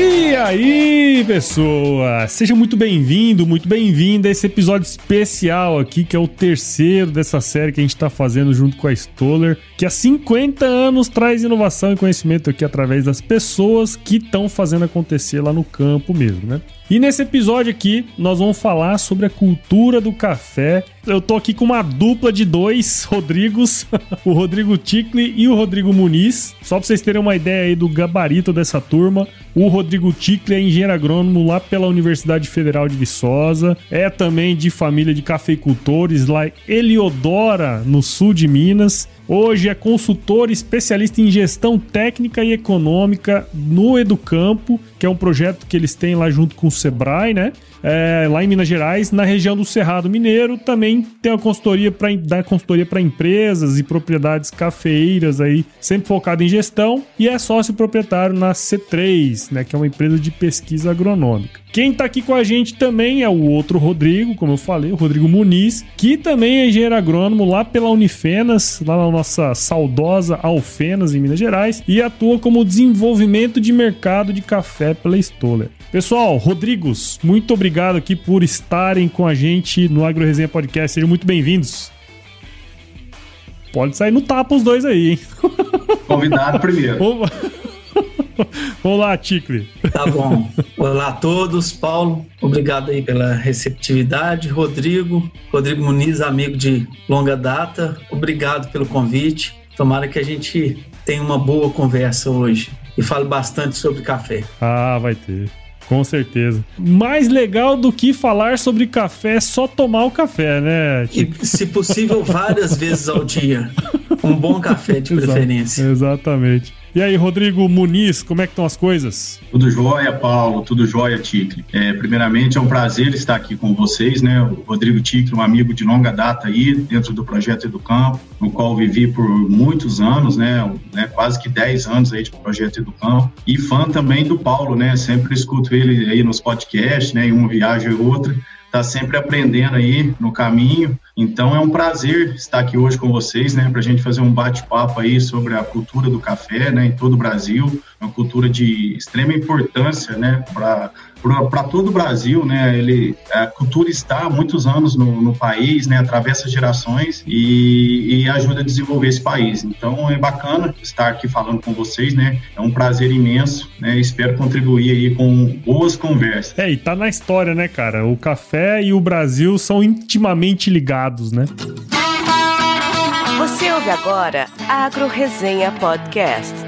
E aí, pessoa! Seja muito bem-vindo, muito bem-vinda a esse episódio especial aqui, que é o terceiro dessa série que a gente está fazendo junto com a Stoller, que há 50 anos traz inovação e conhecimento aqui através das pessoas que estão fazendo acontecer lá no campo mesmo, né? E nesse episódio aqui, nós vamos falar sobre a cultura do café. Eu tô aqui com uma dupla de dois Rodrigos, o Rodrigo Ticle e o Rodrigo Muniz. Só pra vocês terem uma ideia aí do gabarito dessa turma, o Rodrigo Ticle é engenheiro agrônomo lá pela Universidade Federal de Viçosa, é também de família de cafeicultores lá em Eliodora, no sul de Minas. Hoje é consultor especialista em gestão técnica e econômica no Educampo, que é um projeto que eles têm lá junto com o Sebrae, né? É, lá em Minas Gerais, na região do Cerrado Mineiro, também tem a consultoria para dar consultoria para empresas e propriedades cafeeiras aí, sempre focado em gestão, e é sócio proprietário na C3, né, que é uma empresa de pesquisa agronômica. Quem está aqui com a gente também é o outro Rodrigo, como eu falei, o Rodrigo Muniz, que também é engenheiro agrônomo lá pela Unifenas, lá na nossa saudosa Alfenas, em Minas Gerais, e atua como desenvolvimento de mercado de café pela Stoller. Pessoal, Rodrigos, muito obrigado aqui por estarem com a gente no Agro Resenha Podcast. Sejam muito bem-vindos. Pode sair no tapa os dois aí, hein? Convidado primeiro. Olá, Ticle. Tá bom. Olá a todos. Paulo, obrigado aí pela receptividade. Rodrigo, Rodrigo Muniz, amigo de longa data, obrigado pelo convite. Tomara que a gente tenha uma boa conversa hoje e fale bastante sobre café. Ah, vai ter. Com certeza. Mais legal do que falar sobre café é só tomar o café, né? E, se possível, várias vezes ao dia. Um bom café de preferência. Exatamente. E aí, Rodrigo Muniz, como é que estão as coisas? Tudo jóia, Paulo, tudo jóia, Ticle. É, primeiramente, é um prazer estar aqui com vocês, né? O Rodrigo Ticle, um amigo de longa data aí, dentro do Projeto do Campo, no qual vivi por muitos anos, né? né? Quase que 10 anos aí de Projeto do Campo. E fã também do Paulo, né? Sempre escuto ele aí nos podcasts, né? Em uma viagem ou outra está sempre aprendendo aí no caminho. Então é um prazer estar aqui hoje com vocês, né, para a gente fazer um bate-papo aí sobre a cultura do café, né, em todo o Brasil, uma cultura de extrema importância, né, para para todo o Brasil, né? Ele, a cultura está há muitos anos no, no país, né? Atravessa gerações e, e, ajuda a desenvolver esse país. Então é bacana estar aqui falando com vocês, né? É um prazer imenso, né? Espero contribuir aí com boas conversas. É, e tá na história, né, cara? O café e o Brasil são intimamente ligados, né? Você ouve agora Agro Resenha Podcast.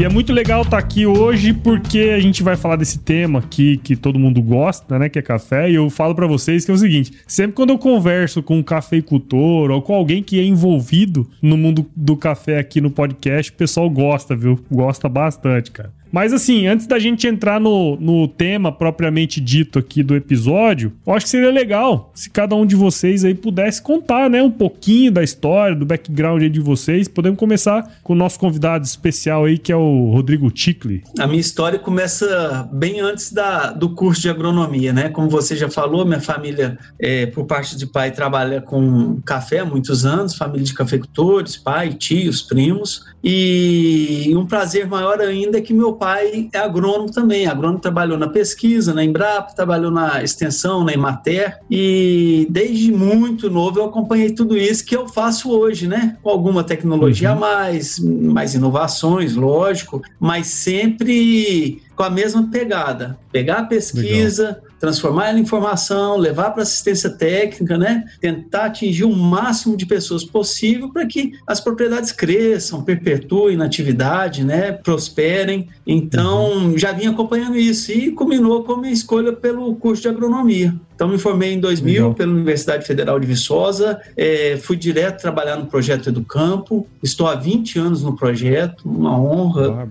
E é muito legal estar tá aqui hoje porque a gente vai falar desse tema aqui que todo mundo gosta, né? Que é café. E eu falo para vocês que é o seguinte: sempre quando eu converso com um cafeicultor ou com alguém que é envolvido no mundo do café aqui no podcast, o pessoal gosta, viu? Gosta bastante, cara. Mas assim, antes da gente entrar no, no tema propriamente dito aqui do episódio, eu acho que seria legal se cada um de vocês aí pudesse contar, né, um pouquinho da história, do background de vocês. Podemos começar com o nosso convidado especial aí, que é o Rodrigo Ticle. A minha história começa bem antes da, do curso de agronomia, né? Como você já falou, minha família, é, por parte de pai, trabalha com café há muitos anos, família de cafeicultores, pai, tios, primos. E um prazer maior ainda é que meu pai é agrônomo também. Agrônomo trabalhou na pesquisa, na Embrapa, trabalhou na extensão, na Emater. E desde muito novo eu acompanhei tudo isso que eu faço hoje, né? Com alguma tecnologia uhum. a mais, mais inovações, lógico, mas sempre com a mesma pegada. Pegar a pesquisa, Legal transformar ela em informação, levar para assistência técnica, né? Tentar atingir o máximo de pessoas possível para que as propriedades cresçam, perpetuem na atividade, né? Prosperem. Então, uhum. já vim acompanhando isso e culminou com a minha escolha pelo curso de agronomia. Então, me formei em 2000 Legal. pela Universidade Federal de Viçosa, é, fui direto trabalhar no projeto do Campo, estou há 20 anos no projeto, uma honra.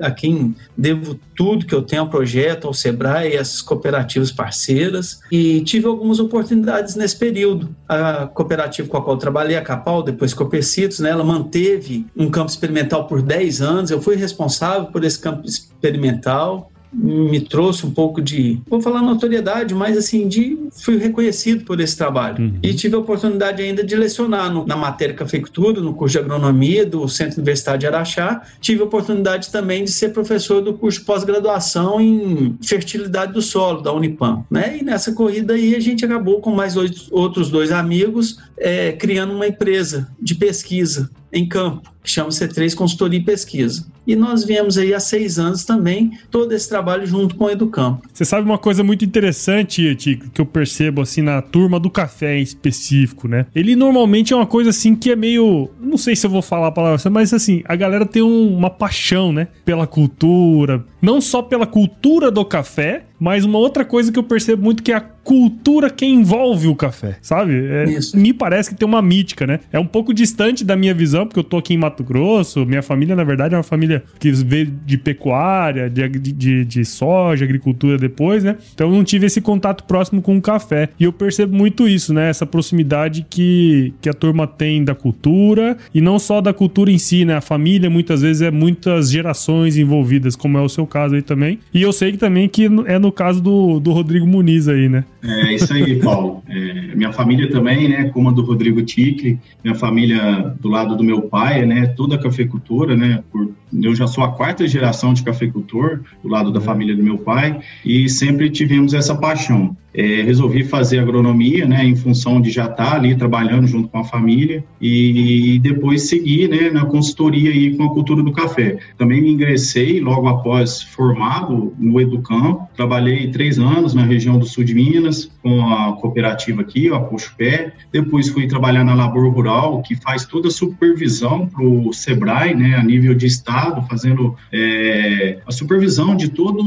Ah, a quem devo tudo que eu tenho ao projeto, ao Sebrae e às cooperativas parceiras, e tive algumas oportunidades nesse período. A cooperativa com a qual trabalhei, a Capal, depois Copecitos, né, ela manteve um campo experimental por 10 anos, eu fui responsável por esse campo experimental, me trouxe um pouco de, vou falar notoriedade, mas assim, de fui reconhecido por esse trabalho. Uhum. E tive a oportunidade ainda de lecionar no, na matéria cafeicultura, no curso de agronomia do Centro Universitário de Araxá. Tive a oportunidade também de ser professor do curso de pós-graduação em fertilidade do solo da Unipam, né? E nessa corrida aí a gente acabou com mais dois, outros dois amigos é, criando uma empresa de pesquisa em campo, que chama C3 Consultoria e Pesquisa. E nós viemos aí há seis anos também todo esse trabalho junto com o Educampo. Você sabe uma coisa muito interessante, Tico, que eu percebo assim na turma do café em específico, né? Ele normalmente é uma coisa assim que é meio, não sei se eu vou falar a palavra, mas assim, a galera tem um, uma paixão, né, pela cultura, não só pela cultura do café, mas uma outra coisa que eu percebo muito que é a cultura que envolve o café, sabe? É, me parece que tem uma mítica, né? É um pouco distante da minha visão, porque eu tô aqui em Mato Grosso, minha família, na verdade, é uma família que veio de pecuária, de, de, de soja, agricultura depois, né? Então eu não tive esse contato próximo com o café. E eu percebo muito isso, né? Essa proximidade que, que a turma tem da cultura, e não só da cultura em si, né? A família muitas vezes é muitas gerações envolvidas, como é o seu caso aí também. E eu sei que também que é no caso do, do Rodrigo Muniz aí, né? É isso aí, Paulo. É, minha família também, né? Como a do Rodrigo Ticli, minha família do lado do meu pai, né? Toda cafeicultura, né? Por, eu já sou a quarta geração de cafeicultor do lado da família do meu pai e sempre tivemos essa paixão. É, resolvi fazer agronomia, né, em função de já estar ali trabalhando junto com a família e, depois seguir, né, na consultoria aí com a cultura do café. Também me ingressei logo após formado no Educampo, trabalhei três anos na região do sul de Minas com a cooperativa aqui, a Puxo Pé. Depois fui trabalhar na Labor Rural, que faz toda a supervisão para o Sebrae, né, a nível de estado, fazendo é, a supervisão de todos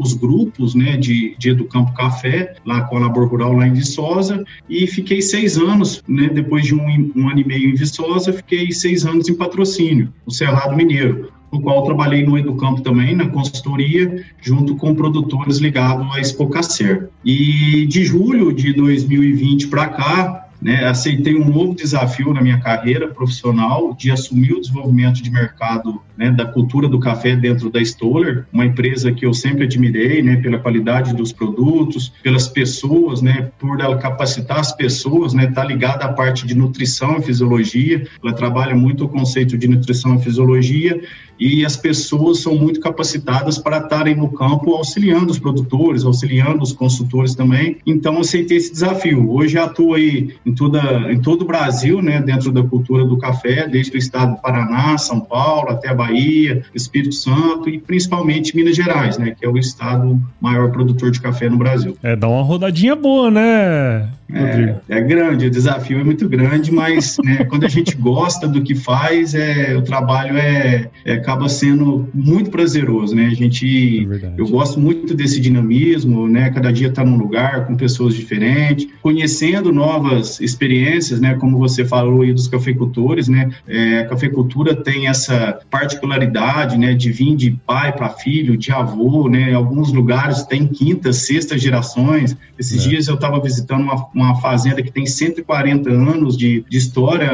os grupos, né, de, de Educampo Café lá com a Labor Rural lá em Viçosa e fiquei seis anos, né, depois de um, um ano e meio em Viçosa, fiquei seis anos em patrocínio, no Cerrado Mineiro, no qual trabalhei no Educampo também, na consultoria, junto com produtores ligados à Expocacer. E de julho de 2020 para cá, né, aceitei um novo desafio na minha carreira profissional de assumir o desenvolvimento de mercado né, da cultura do café dentro da Stoller, uma empresa que eu sempre admirei né, pela qualidade dos produtos, pelas pessoas, né, por ela capacitar as pessoas, né, tá ligada à parte de nutrição e fisiologia, ela trabalha muito o conceito de nutrição e fisiologia e as pessoas são muito capacitadas para estarem no campo auxiliando os produtores, auxiliando os consultores também. Então, aceitei esse desafio. Hoje atuo aí em, toda, em todo o Brasil, né, dentro da cultura do café, desde o estado do Paraná, São Paulo, até a Bahia, Espírito Santo e principalmente Minas Gerais, né, que é o estado maior produtor de café no Brasil. É, dá uma rodadinha boa, né? É, é, grande, o desafio é muito grande, mas né, quando a gente gosta do que faz, é, o trabalho é, é acaba sendo muito prazeroso, né? A gente, é eu gosto muito desse dinamismo, né? Cada dia estar tá num lugar com pessoas diferentes, conhecendo novas experiências, né? Como você falou aí dos cafeicultores, né? É, a cafeicultura tem essa particularidade, né? De vir de pai para filho, de avô, né? Em alguns lugares tem quinta, sexta gerações. Esses é. dias eu estava visitando uma uma fazenda que tem 140 anos de, de história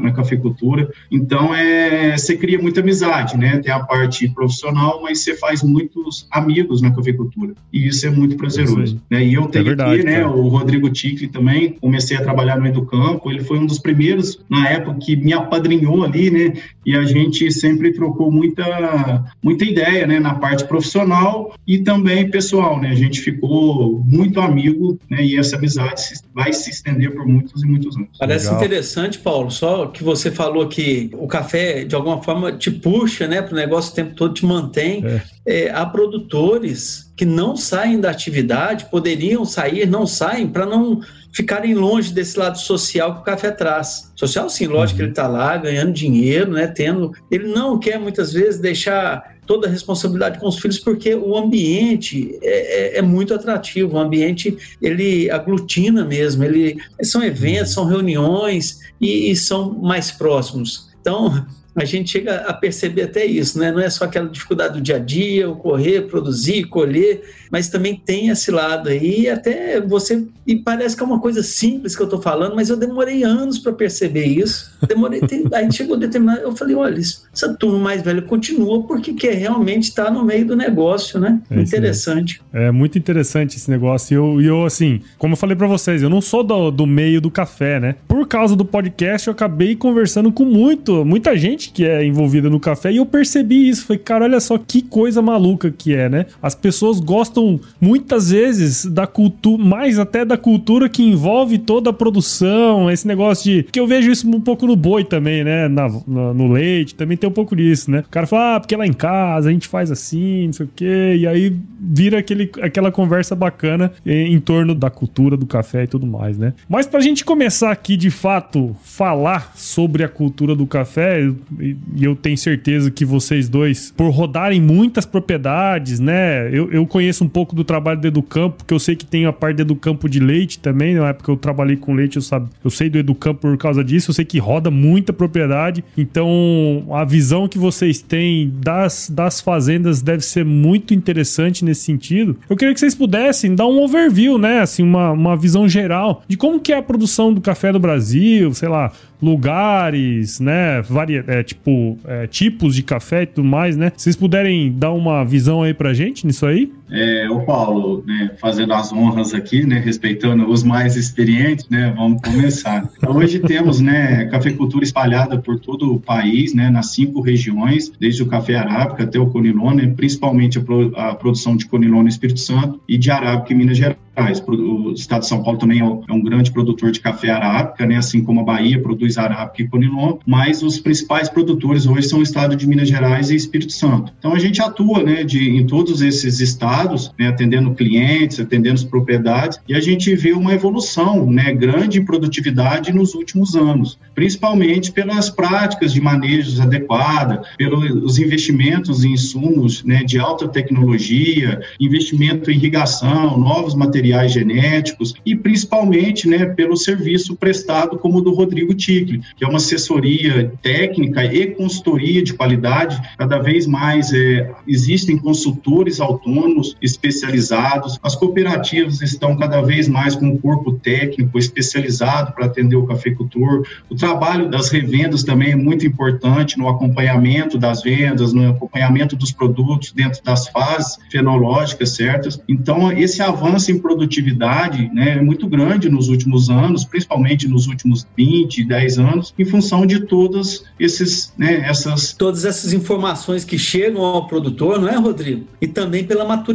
na cafeicultura. Então, é, você cria muita amizade, né? Tem a parte profissional, mas você faz muitos amigos na cafeicultura. E isso é muito prazeroso. Né? E eu tenho é verdade, aqui, né, o Rodrigo Ticli também, comecei a trabalhar no Educampo, ele foi um dos primeiros, na época, que me apadrinhou ali, né? E a gente sempre trocou muita, muita ideia, né? Na parte profissional e também pessoal, né? A gente ficou muito amigo, né? E essa amizade se vai se estender por muitos e muitos anos. Parece Legal. interessante, Paulo, só que você falou que o café, de alguma forma, te puxa né, para o negócio o tempo todo, te mantém. É. É, há produtores que não saem da atividade, poderiam sair, não saem, para não ficarem longe desse lado social que o café traz. Social, sim, lógico uhum. que ele está lá ganhando dinheiro, né, tendo. Ele não quer muitas vezes deixar toda a responsabilidade com os filhos porque o ambiente é, é, é muito atrativo. O ambiente ele aglutina mesmo. Ele são eventos, são reuniões e, e são mais próximos. Então a gente chega a perceber até isso, né? Não é só aquela dificuldade do dia a dia, o correr, produzir, colher, mas também tem esse lado aí, até você. E parece que é uma coisa simples que eu estou falando, mas eu demorei anos para perceber isso. Demorei. aí chegou determinado. Eu falei: olha, essa turma mais velha continua porque quer realmente estar tá no meio do negócio, né? É interessante. É muito interessante esse negócio. E eu, eu, assim, como eu falei para vocês, eu não sou do, do meio do café, né? Por causa do podcast, eu acabei conversando com muito, muita gente que é envolvida no café e eu percebi isso. Falei, cara, olha só que coisa maluca que é, né? As pessoas gostam gostam muitas vezes da cultura, mais até da cultura que envolve toda a produção, esse negócio de. que eu vejo isso um pouco no boi também, né? Na, na, no leite, também tem um pouco disso, né? O cara fala, ah, porque lá em casa a gente faz assim, não sei o quê, e aí vira aquele, aquela conversa bacana em, em torno da cultura do café e tudo mais, né? Mas pra gente começar aqui de fato falar sobre a cultura do café, e, eu tenho certeza que vocês dois, por rodarem muitas propriedades, né? Eu, eu conheço um pouco do trabalho do Educampo, porque eu sei que tem a parte do Educampo de leite também, na época eu trabalhei com leite, eu, sabe, eu sei do Educampo por causa disso, eu sei que roda muita propriedade, então a visão que vocês têm das, das fazendas deve ser muito interessante nesse sentido. Eu queria que vocês pudessem dar um overview, né, assim, uma, uma visão geral de como que é a produção do café do Brasil, sei lá, lugares, né? Varia, é, tipo, é, tipos de café e tudo mais, né? Vocês puderem dar uma visão aí pra gente nisso aí? É, o Paulo, né, fazendo as honras aqui, né, respeitando os mais experientes, né, vamos começar. Hoje temos, né, cafeicultura espalhada por todo o país, né, nas cinco regiões, desde o café arábica até o conilone, principalmente a, pro, a produção de conilone no Espírito Santo e de arábica em Minas Gerais. O estado de São Paulo também é um é grande produtor de café arábica, né, assim como a Bahia produz arábica e conilon, mas os principais produtores hoje são o estado de Minas Gerais e Espírito Santo. Então a gente atua, né, de, em todos esses estados, né, atendendo clientes, atendendo as propriedades, e a gente vê uma evolução, né, grande em produtividade nos últimos anos, principalmente pelas práticas de manejos adequadas, pelos investimentos em insumos, né, de alta tecnologia, investimento em irrigação, novos materiais genéticos e principalmente, né, pelo serviço prestado como o do Rodrigo Tigre, que é uma assessoria técnica e consultoria de qualidade. Cada vez mais é, existem consultores autônomos especializados, as cooperativas estão cada vez mais com um corpo técnico especializado para atender o cafeicultor. O trabalho das revendas também é muito importante no acompanhamento das vendas, no acompanhamento dos produtos dentro das fases fenológicas certas. Então, esse avanço em produtividade né, é muito grande nos últimos anos, principalmente nos últimos 20, 10 anos, em função de todas esses, né, essas... Todas essas informações que chegam ao produtor, não é, Rodrigo? E também pela maturidade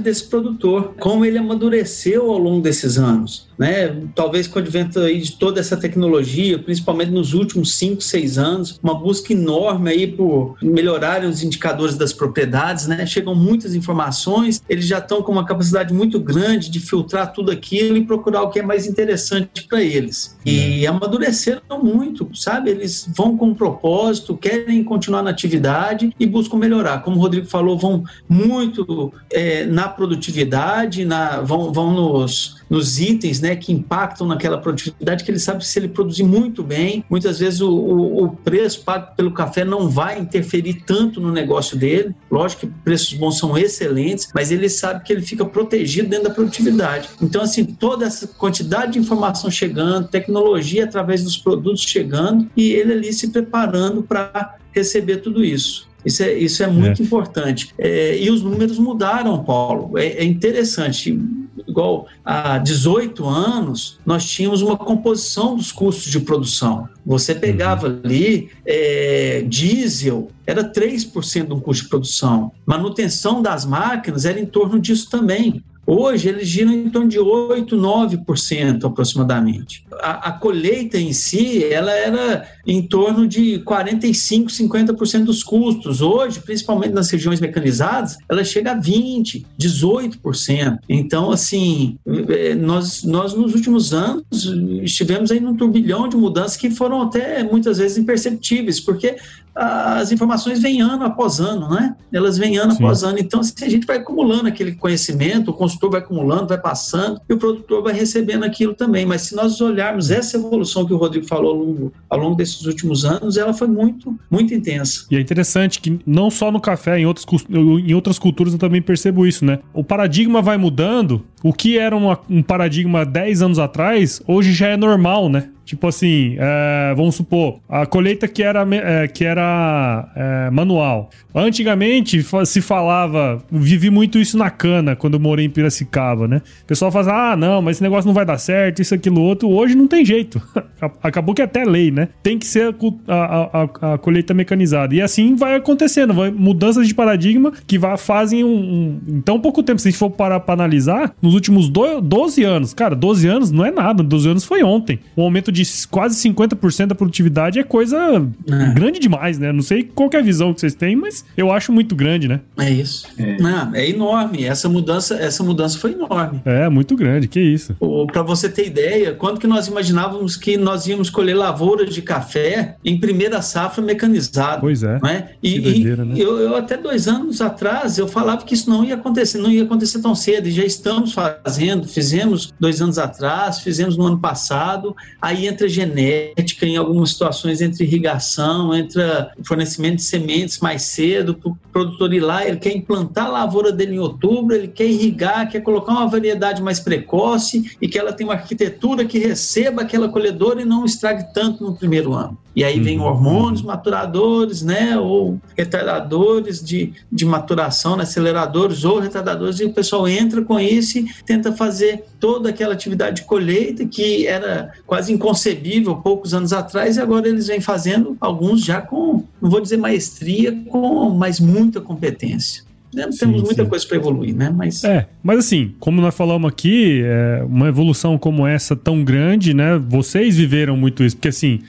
desse produtor, como ele amadureceu ao longo desses anos né? Talvez com o advento aí de toda essa tecnologia, principalmente nos últimos 5, 6 anos, uma busca enorme aí por melhorar os indicadores das propriedades, né? Chegam muitas informações, eles já estão com uma capacidade muito grande de filtrar tudo aquilo e procurar o que é mais interessante para eles. E uhum. amadureceram muito, sabe? Eles vão com um propósito, querem continuar na atividade e buscam melhorar. Como o Rodrigo falou, vão muito é, na produtividade, na, vão, vão nos nos itens né, que impactam naquela produtividade, que ele sabe que se ele produzir muito bem, muitas vezes o, o, o, preço pago pelo café não vai interferir tanto no negócio dele. Lógico que preços bons são excelentes, mas ele sabe que ele fica protegido dentro da produtividade. Então, assim, toda essa quantidade de informação chegando, tecnologia através dos produtos chegando e ele ali se preparando para receber tudo isso. Isso é, isso é muito é. importante. É, e os números mudaram, Paulo. É, é, interessante. Igual há 18 anos, nós tínhamos uma composição dos custos de produção. Você pegava uhum. ali é, diesel, era 3% do custo de produção. Manutenção das máquinas era em torno disso também. Hoje eles giram em torno de 8, 9% aproximadamente. A, a, colheita em si, ela era em torno de 45, 50% dos custos. Hoje, principalmente nas regiões mecanizadas, ela chega a 20, 18%. Então, assim, é, nós, nós nos últimos anos estivemos aí num turbilhão de mudanças que foram até muitas vezes imperceptíveis, porque as informações vêm ano após ano, né? Elas vêm ano Sim. após ano. Então, assim, a gente vai acumulando aquele conhecimento, o consultor vai acumulando, vai passando, e o produtor vai recebendo aquilo também. Mas se nós olharmos essa evolução que o Rodrigo falou ao longo, ao longo desses últimos anos, ela foi muito, muito intensa. E é interessante que não só no café, em, outros, em outras culturas eu também percebo isso, né? O paradigma vai mudando. O que era uma, um paradigma 10 anos atrás, hoje já é normal, né? Tipo assim, é, vamos supor, a colheita que era, é, que era é, manual. Antigamente se falava, vivi muito isso na cana quando eu morei em Piracicaba, né? O pessoal fala, ah, não, mas esse negócio não vai dar certo, isso, aquilo, outro. Hoje não tem jeito. Acabou que é até lei, né? Tem que ser a, a, a, a colheita mecanizada. E assim vai acontecendo, vai mudanças de paradigma que vai, fazem um, um, Em tão pouco tempo, se a gente for parar pra analisar, nos últimos do, 12 anos, cara, 12 anos não é nada, 12 anos foi ontem. O aumento de de quase 50% da produtividade é coisa é. grande demais, né? Não sei qual é a visão que vocês têm, mas eu acho muito grande, né? É isso. É, Não, é enorme. Essa mudança, essa mudança foi enorme. É, muito grande. Que isso. Para você ter ideia, quando que nós imaginávamos que nós íamos colher lavouras de café em primeira safra mecanizada? Pois é. Né? E, doideira, né? eu, eu, até dois anos atrás, eu falava que isso não ia acontecer, não ia acontecer tão cedo. E já estamos fazendo, fizemos dois anos atrás, fizemos no ano passado. Aí entra genética, em algumas situações entre irrigação, entre fornecimento de sementes mais cedo, para o produtor ir lá, ele quer implantar a lavoura dele em outubro, ele quer irrigar, quer colocar uma variedade mais precoce e que ela tenha uma arquitetura que receba aquela colhedora e não estrague tanto no primeiro ano. E aí vem uhum. hormônios maturadores, né, ou retardadores de, de maturação, né, aceleradores ou retardadores, e o pessoal entra com isso e tenta fazer toda aquela atividade de colheita que era quase inconcebível poucos anos atrás, e agora eles vêm fazendo, alguns já com, não vou dizer maestria, com, mas muita competência. Né? Sim, Temos muita sim. coisa para evoluir, né? Mas... É, mas assim, como nós falamos aqui, é, uma evolução como essa tão grande, né? Vocês viveram muito isso, porque assim,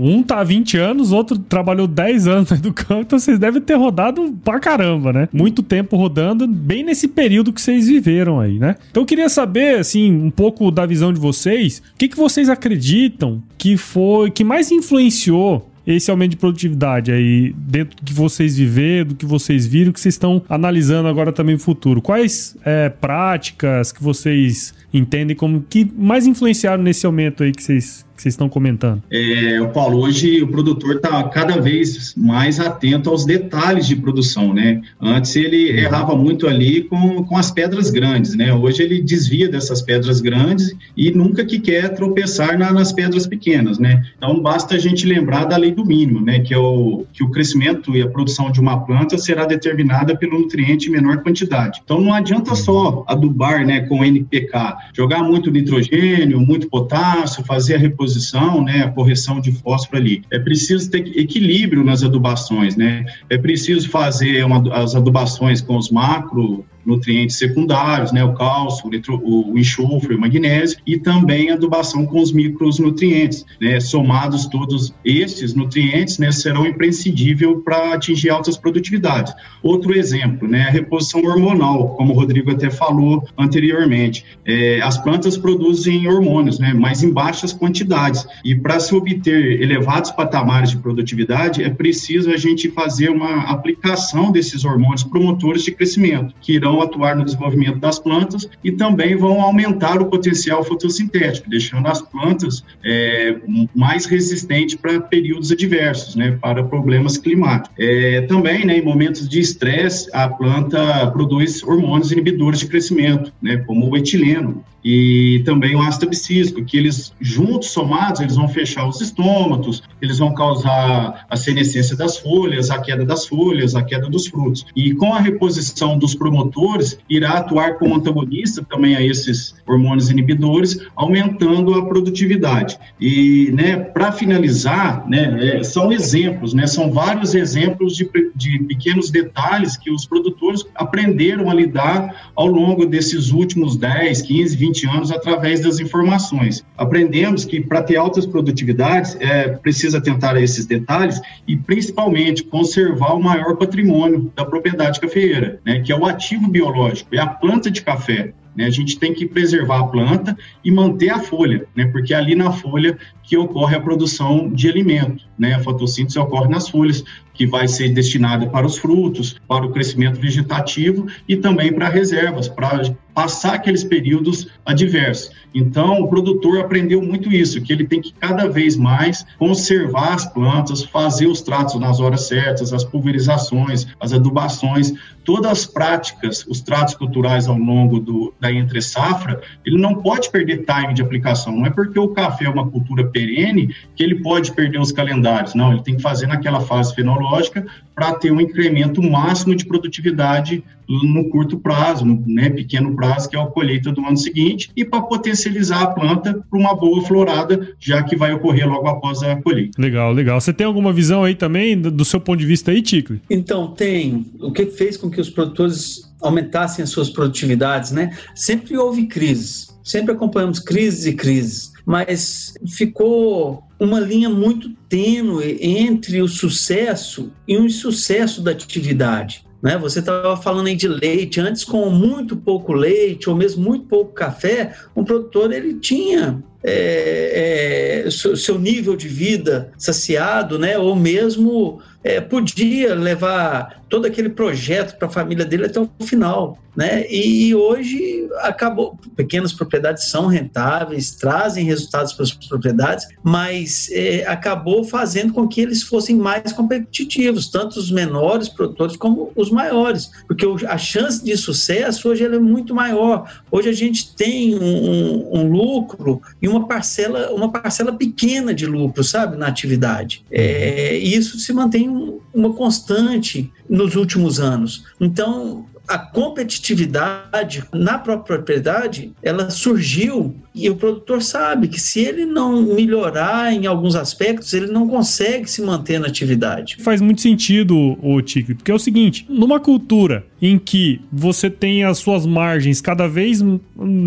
um tá há 20 anos, outro trabalhou 10 anos do campo, então vocês devem ter rodado pra caramba, né? Muito tempo rodando, bem nesse período que vocês viveram aí, né? Então eu queria saber, assim, um pouco da visão de vocês, o que, que vocês acreditam que foi, que mais influenciou esse aumento de produtividade aí, dentro do que vocês viveram, do que vocês viram, que vocês estão analisando agora também no futuro? Quais é, práticas que vocês entendem como que mais influenciaram nesse aumento aí que vocês que vocês estão comentando? É, Paulo, hoje o produtor está cada vez mais atento aos detalhes de produção, né? Antes ele errava muito ali com, com as pedras grandes, né? Hoje ele desvia dessas pedras grandes e nunca que quer tropeçar na, nas pedras pequenas, né? Então basta a gente lembrar da lei do mínimo, né? Que é o, que o crescimento e a produção de uma planta será determinada pelo nutriente em menor quantidade. Então não adianta só adubar, né, com NPK, jogar muito nitrogênio, muito potássio, fazer a reposição reposição, né, a correção de fósforo ali. É preciso ter equilíbrio nas adubações, né? É preciso fazer uma, as adubações com os macro nutrientes secundários, né, o cálcio, o, o enxofre, o magnésio, e também adubação com os micronutrientes, né, somados todos estes nutrientes, né, serão imprescindível para atingir altas produtividades. Outro exemplo, né, a reposição hormonal, como o Rodrigo até falou anteriormente, é, as plantas produzem hormônios, né, mas em baixas quantidades, e para se obter elevados patamares de produtividade, é preciso a gente fazer uma aplicação desses hormônios promotores de crescimento, que irão vão atuar no desenvolvimento das plantas e também vão aumentar o potencial fotossintético, deixando as plantas é, mais resistentes para períodos adversos, né, para problemas climáticos. É, também, né, em momentos de estresse, a planta produz hormônios inibidores de crescimento, né, como o etileno e também o ácido abscísico, que eles juntos, somados, eles vão fechar os estômatos, eles vão causar a senescência das folhas, a queda das folhas, a queda dos frutos. E com a reposição dos promotores irá atuar como antagonista também a esses hormônios inibidores, aumentando a produtividade. E, né, para finalizar, né, é, são exemplos, né, são vários exemplos de, de pequenos detalhes que os produtores aprenderam a lidar ao longo desses últimos 10, 15, 20 anos através das informações. Aprendemos que para ter altas produtividades é, precisa tentar esses detalhes e principalmente conservar o maior patrimônio da propriedade cafeeira, né, que é o ativo biológico, é a planta de café. Né? A gente tem que preservar a planta e manter a folha, né? porque é ali na folha que ocorre a produção de alimento. Né? A fotossíntese ocorre nas folhas, que vai ser destinada para os frutos, para o crescimento vegetativo e também para reservas, para passar aqueles períodos adversos. Então, o produtor aprendeu muito isso, que ele tem que cada vez mais conservar as plantas, fazer os tratos nas horas certas, as pulverizações, as adubações, todas as práticas, os tratos culturais ao longo do, da entre safra, ele não pode perder time de aplicação. Não é porque o café é uma cultura perene que ele pode perder os calendários. Não, ele tem que fazer naquela fase fenológica para ter um incremento máximo de produtividade no curto prazo, no né, pequeno prazo, que é a colheita do ano seguinte, e para potencializar a planta para uma boa florada, já que vai ocorrer logo após a colheita. Legal, legal. Você tem alguma visão aí também, do seu ponto de vista aí, Ticle? Então, tem. O que fez com que os produtores aumentassem as suas produtividades, né? Sempre houve crises, sempre acompanhamos crises e crises, mas ficou uma linha muito tênue entre o sucesso e o insucesso da atividade. Né? Você estava falando aí de leite, antes com muito pouco leite ou mesmo muito pouco café, um produtor ele tinha é, é, seu nível de vida saciado, né? ou mesmo é, podia levar todo aquele projeto para a família dele até o final, né? E hoje acabou, pequenas propriedades são rentáveis, trazem resultados para as propriedades, mas é, acabou fazendo com que eles fossem mais competitivos, tanto os menores produtores como os maiores, porque a chance de sucesso hoje é muito maior. Hoje a gente tem um, um, um, lucro e uma parcela, uma parcela pequena de lucro, sabe, na atividade. É, e isso se mantém uma constante nos últimos anos. Então, a competitividade na própria propriedade, ela surgiu e o produtor sabe que se ele não melhorar em alguns aspectos, ele não consegue se manter na atividade. Faz muito sentido, o Tigre, porque é o seguinte, numa cultura em que você tem as suas margens cada vez,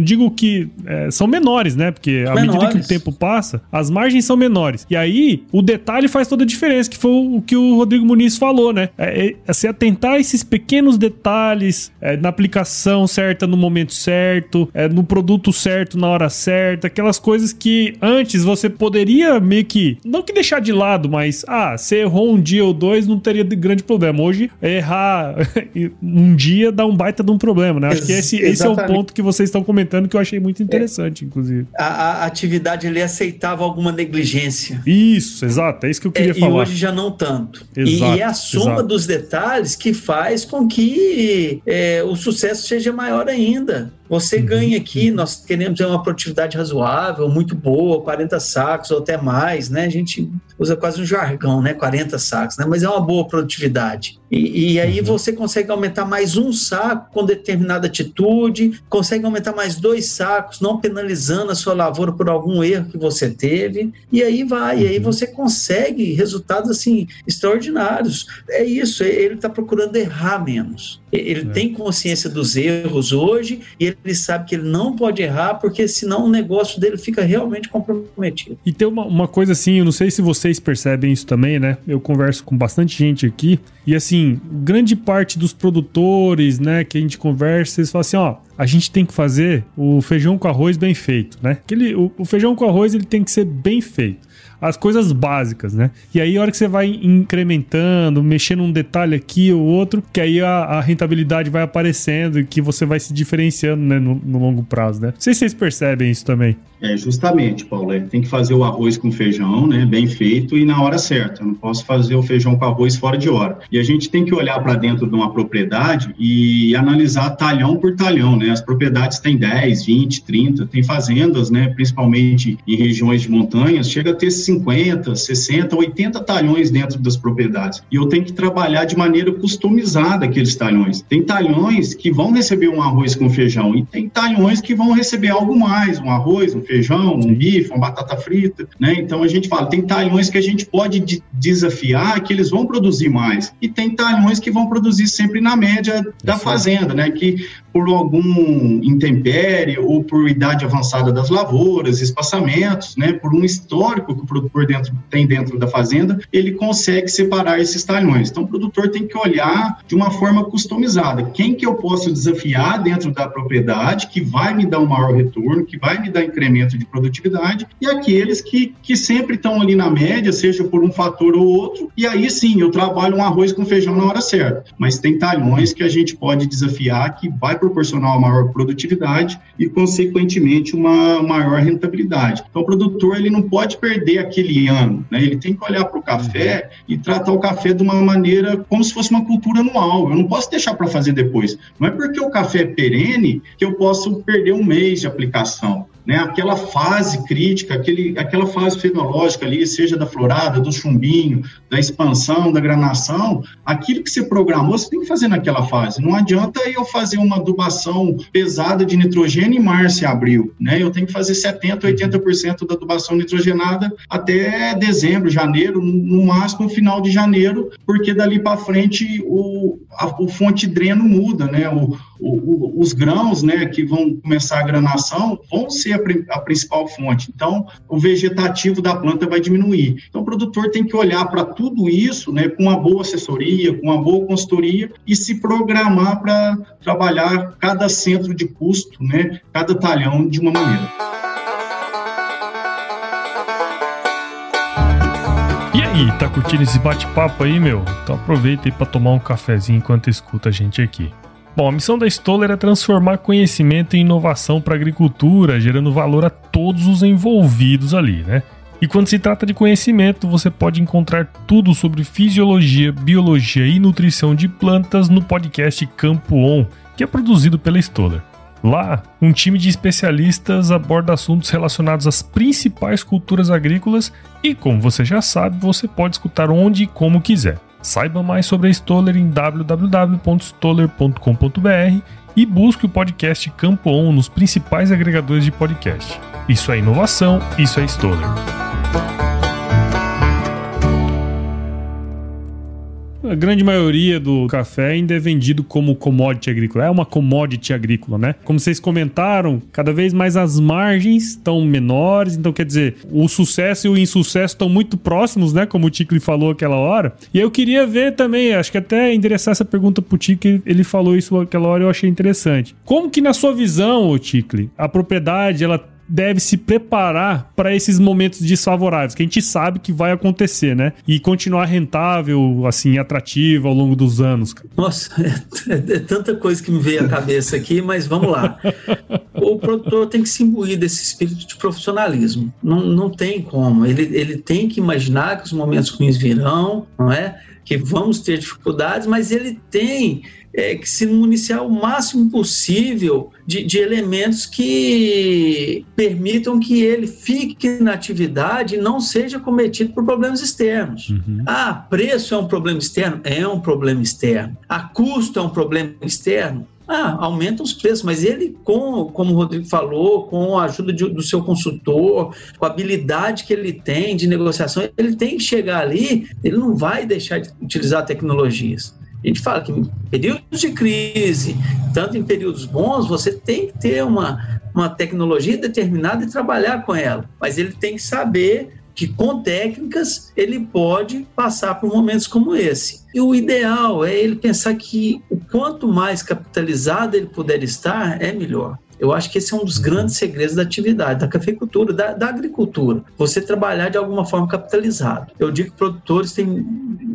digo que é, são menores, né? Porque à menores. medida que o tempo passa, as margens são menores. E aí, o detalhe faz toda a diferença, que foi o que o Rodrigo Muniz falou, né? É, é, é se atentar a esses pequenos detalhes, é, na aplicação certa no momento certo, é, no produto certo na hora certa, aquelas coisas que antes você poderia meio que, não que deixar de lado, mas, ah, você errou um dia ou dois, não teria grande problema. Hoje, errar um dia dá um baita de um problema, né? Acho que esse, esse é o ponto que vocês estão comentando que eu achei muito interessante, é. inclusive. A, a, atividade ali aceitava alguma negligência. Isso, exato, é isso que eu queria é, falar. E hoje já não tanto. Exato, e, e é a soma exato. dos detalhes que faz com que é, o sucesso seja maior ainda. Você uhum, ganha aqui, uhum. nós queremos uma produtividade razoável, muito boa, 40 sacos ou até mais, né? A gente usa quase um jargão, né? 40 sacos, né? Mas é uma boa produtividade. E, e aí uhum. você consegue aumentar mais um saco com determinada atitude, consegue aumentar mais dois sacos, não penalizando a sua lavoura por algum erro que você teve, e aí vai, e aí uhum. você consegue resultados assim extraordinários. É isso, ele está procurando errar menos. Ele é. tem consciência dos erros hoje e ele sabe que ele não pode errar, porque senão o negócio dele fica realmente comprometido. E tem uma, uma coisa assim, eu não sei se vocês percebem isso também, né? Eu converso com bastante gente aqui, e assim, grande parte dos produtores, né, que a gente conversa, eles falam assim, ó, a gente tem que fazer o feijão com arroz bem feito, né? Aquele, o, o feijão com arroz ele tem que ser bem feito as coisas básicas, né? E aí, a hora que você vai incrementando, mexendo um detalhe aqui ou outro, que aí a, a rentabilidade vai aparecendo e que você vai se diferenciando, né, no, no longo prazo, né? Não sei se vocês percebem isso também. É, justamente, Paulo, é, tem que fazer o arroz com feijão, né, bem feito e na hora certa. Eu não posso fazer o feijão com arroz fora de hora. E a gente tem que olhar para dentro de uma propriedade e analisar talhão por talhão, né? As propriedades têm 10, 20, 30, tem fazendas, né, principalmente em regiões de montanhas, chega a ter 50, 60, 80 talhões dentro das propriedades. E eu tenho que trabalhar de maneira customizada aqueles talhões. Tem talhões que vão receber um arroz com feijão e tem talhões que vão receber algo mais, um arroz, um feijão feijão, um bife, uma batata frita, né? Então a gente fala, tem talhões que a gente pode de desafiar que eles vão produzir mais e tem talhões que vão produzir sempre na média da fazenda, né? Que por algum intempérie ou por idade avançada das lavouras, espaçamentos, né? Por um histórico que o produtor dentro, tem dentro da fazenda, ele consegue separar esses talhões. Então o produtor tem que olhar de uma forma customizada. Quem que eu posso desafiar dentro da propriedade que vai me dar um maior retorno, que vai me dar incremento aumento de produtividade, e aqueles que, que sempre estão ali na média, seja por um fator ou outro, e aí sim, eu trabalho um arroz com feijão na hora certa. Mas tem talhões que a gente pode desafiar que vai proporcionar uma maior produtividade e, consequentemente, uma maior rentabilidade. Então, o produtor ele não pode perder aquele ano, né? ele tem que olhar para o café e tratar o café de uma maneira como se fosse uma cultura anual. Eu não posso deixar para fazer depois. Não é porque o café é perene que eu posso perder um mês de aplicação né, aquela fase crítica, aquele, aquela fase fenológica ali, seja da florada, do chumbinho, da expansão, da granação, aquilo que você programou, você tem que fazer naquela fase. Não adianta eu fazer uma adubação pesada de nitrogênio em março e abril, né? Eu tenho que fazer 70%, 80% da adubação nitrogenada até dezembro, janeiro, no máximo final de janeiro, porque dali para frente o, a, o fonte dreno muda, né? O, o, os grãos, né, que vão começar a granação, vão ser a, a, principal fonte. Então, o vegetativo da planta vai diminuir. Então, o produtor tem que olhar para tudo isso, né, com uma boa assessoria, com uma boa consultoria e se programar para trabalhar cada centro de custo, né, cada talhão de uma maneira. E aí, tá curtindo esse bate-papo aí, meu? Então aproveita aí para tomar um cafezinho enquanto escuta a gente aqui. Bom, a missão da Stoller é transformar conhecimento em inovação para a agricultura, gerando valor a todos os envolvidos ali, né? E quando se trata de conhecimento, você pode encontrar tudo sobre fisiologia, biologia e nutrição de plantas no podcast Campo On, que é produzido pela Stoller. Lá, um time de especialistas aborda assuntos relacionados às principais culturas agrícolas e, como você já sabe, você pode escutar onde e como quiser. Saiba mais sobre a Stoller em www.stoller.com.br e busque o podcast Campo On nos principais agregadores de podcast. Isso é inovação, isso é Stoller. A grande maioria do café ainda é vendido como commodity agrícola. É uma commodity agrícola, né? Como vocês comentaram, cada vez mais as margens estão menores, então quer dizer, o sucesso e o insucesso estão muito próximos, né? Como o Ticli falou aquela hora. E eu queria ver também, acho que até endereçar essa pergunta pro Ticli, ele falou isso aquela hora e eu achei interessante. Como que na sua visão, Ticli, a propriedade ela deve se preparar para esses momentos desfavoráveis, que a gente sabe que vai acontecer, né? E continuar rentável, assim, atrativo ao longo dos anos. Nossa, é, é, tanta coisa que me veio à cabeça aqui, mas vamos lá. O produtor tem que se imbuir desse espírito de profissionalismo. Não, não tem como. Ele, ele tem que imaginar que os momentos ruins virão, não é? Que vamos ter dificuldades, mas ele tem é, que se municiar o máximo possível de, de, elementos que permitam que ele fique na atividade e não seja cometido por problemas externos. Uhum. Ah, preço é um problema externo? É um problema externo. A custo é um problema externo? Ah, aumenta os preços, mas ele, com, como o Rodrigo falou, com a ajuda de, do seu consultor, com a habilidade que ele tem de negociação, ele tem que chegar ali, ele não vai deixar de utilizar tecnologias. A gente fala que em períodos de crise, tanto em períodos bons, você tem que ter uma, uma tecnologia determinada e trabalhar com ela. Mas ele tem que saber que com técnicas ele pode passar por momentos como esse. E o ideal é ele pensar que o quanto mais capitalizado ele puder estar, é melhor. Eu acho que esse é um dos grandes segredos da atividade, da cafeicultura, da, da agricultura. Você trabalhar de alguma forma capitalizado. Eu digo que produtores têm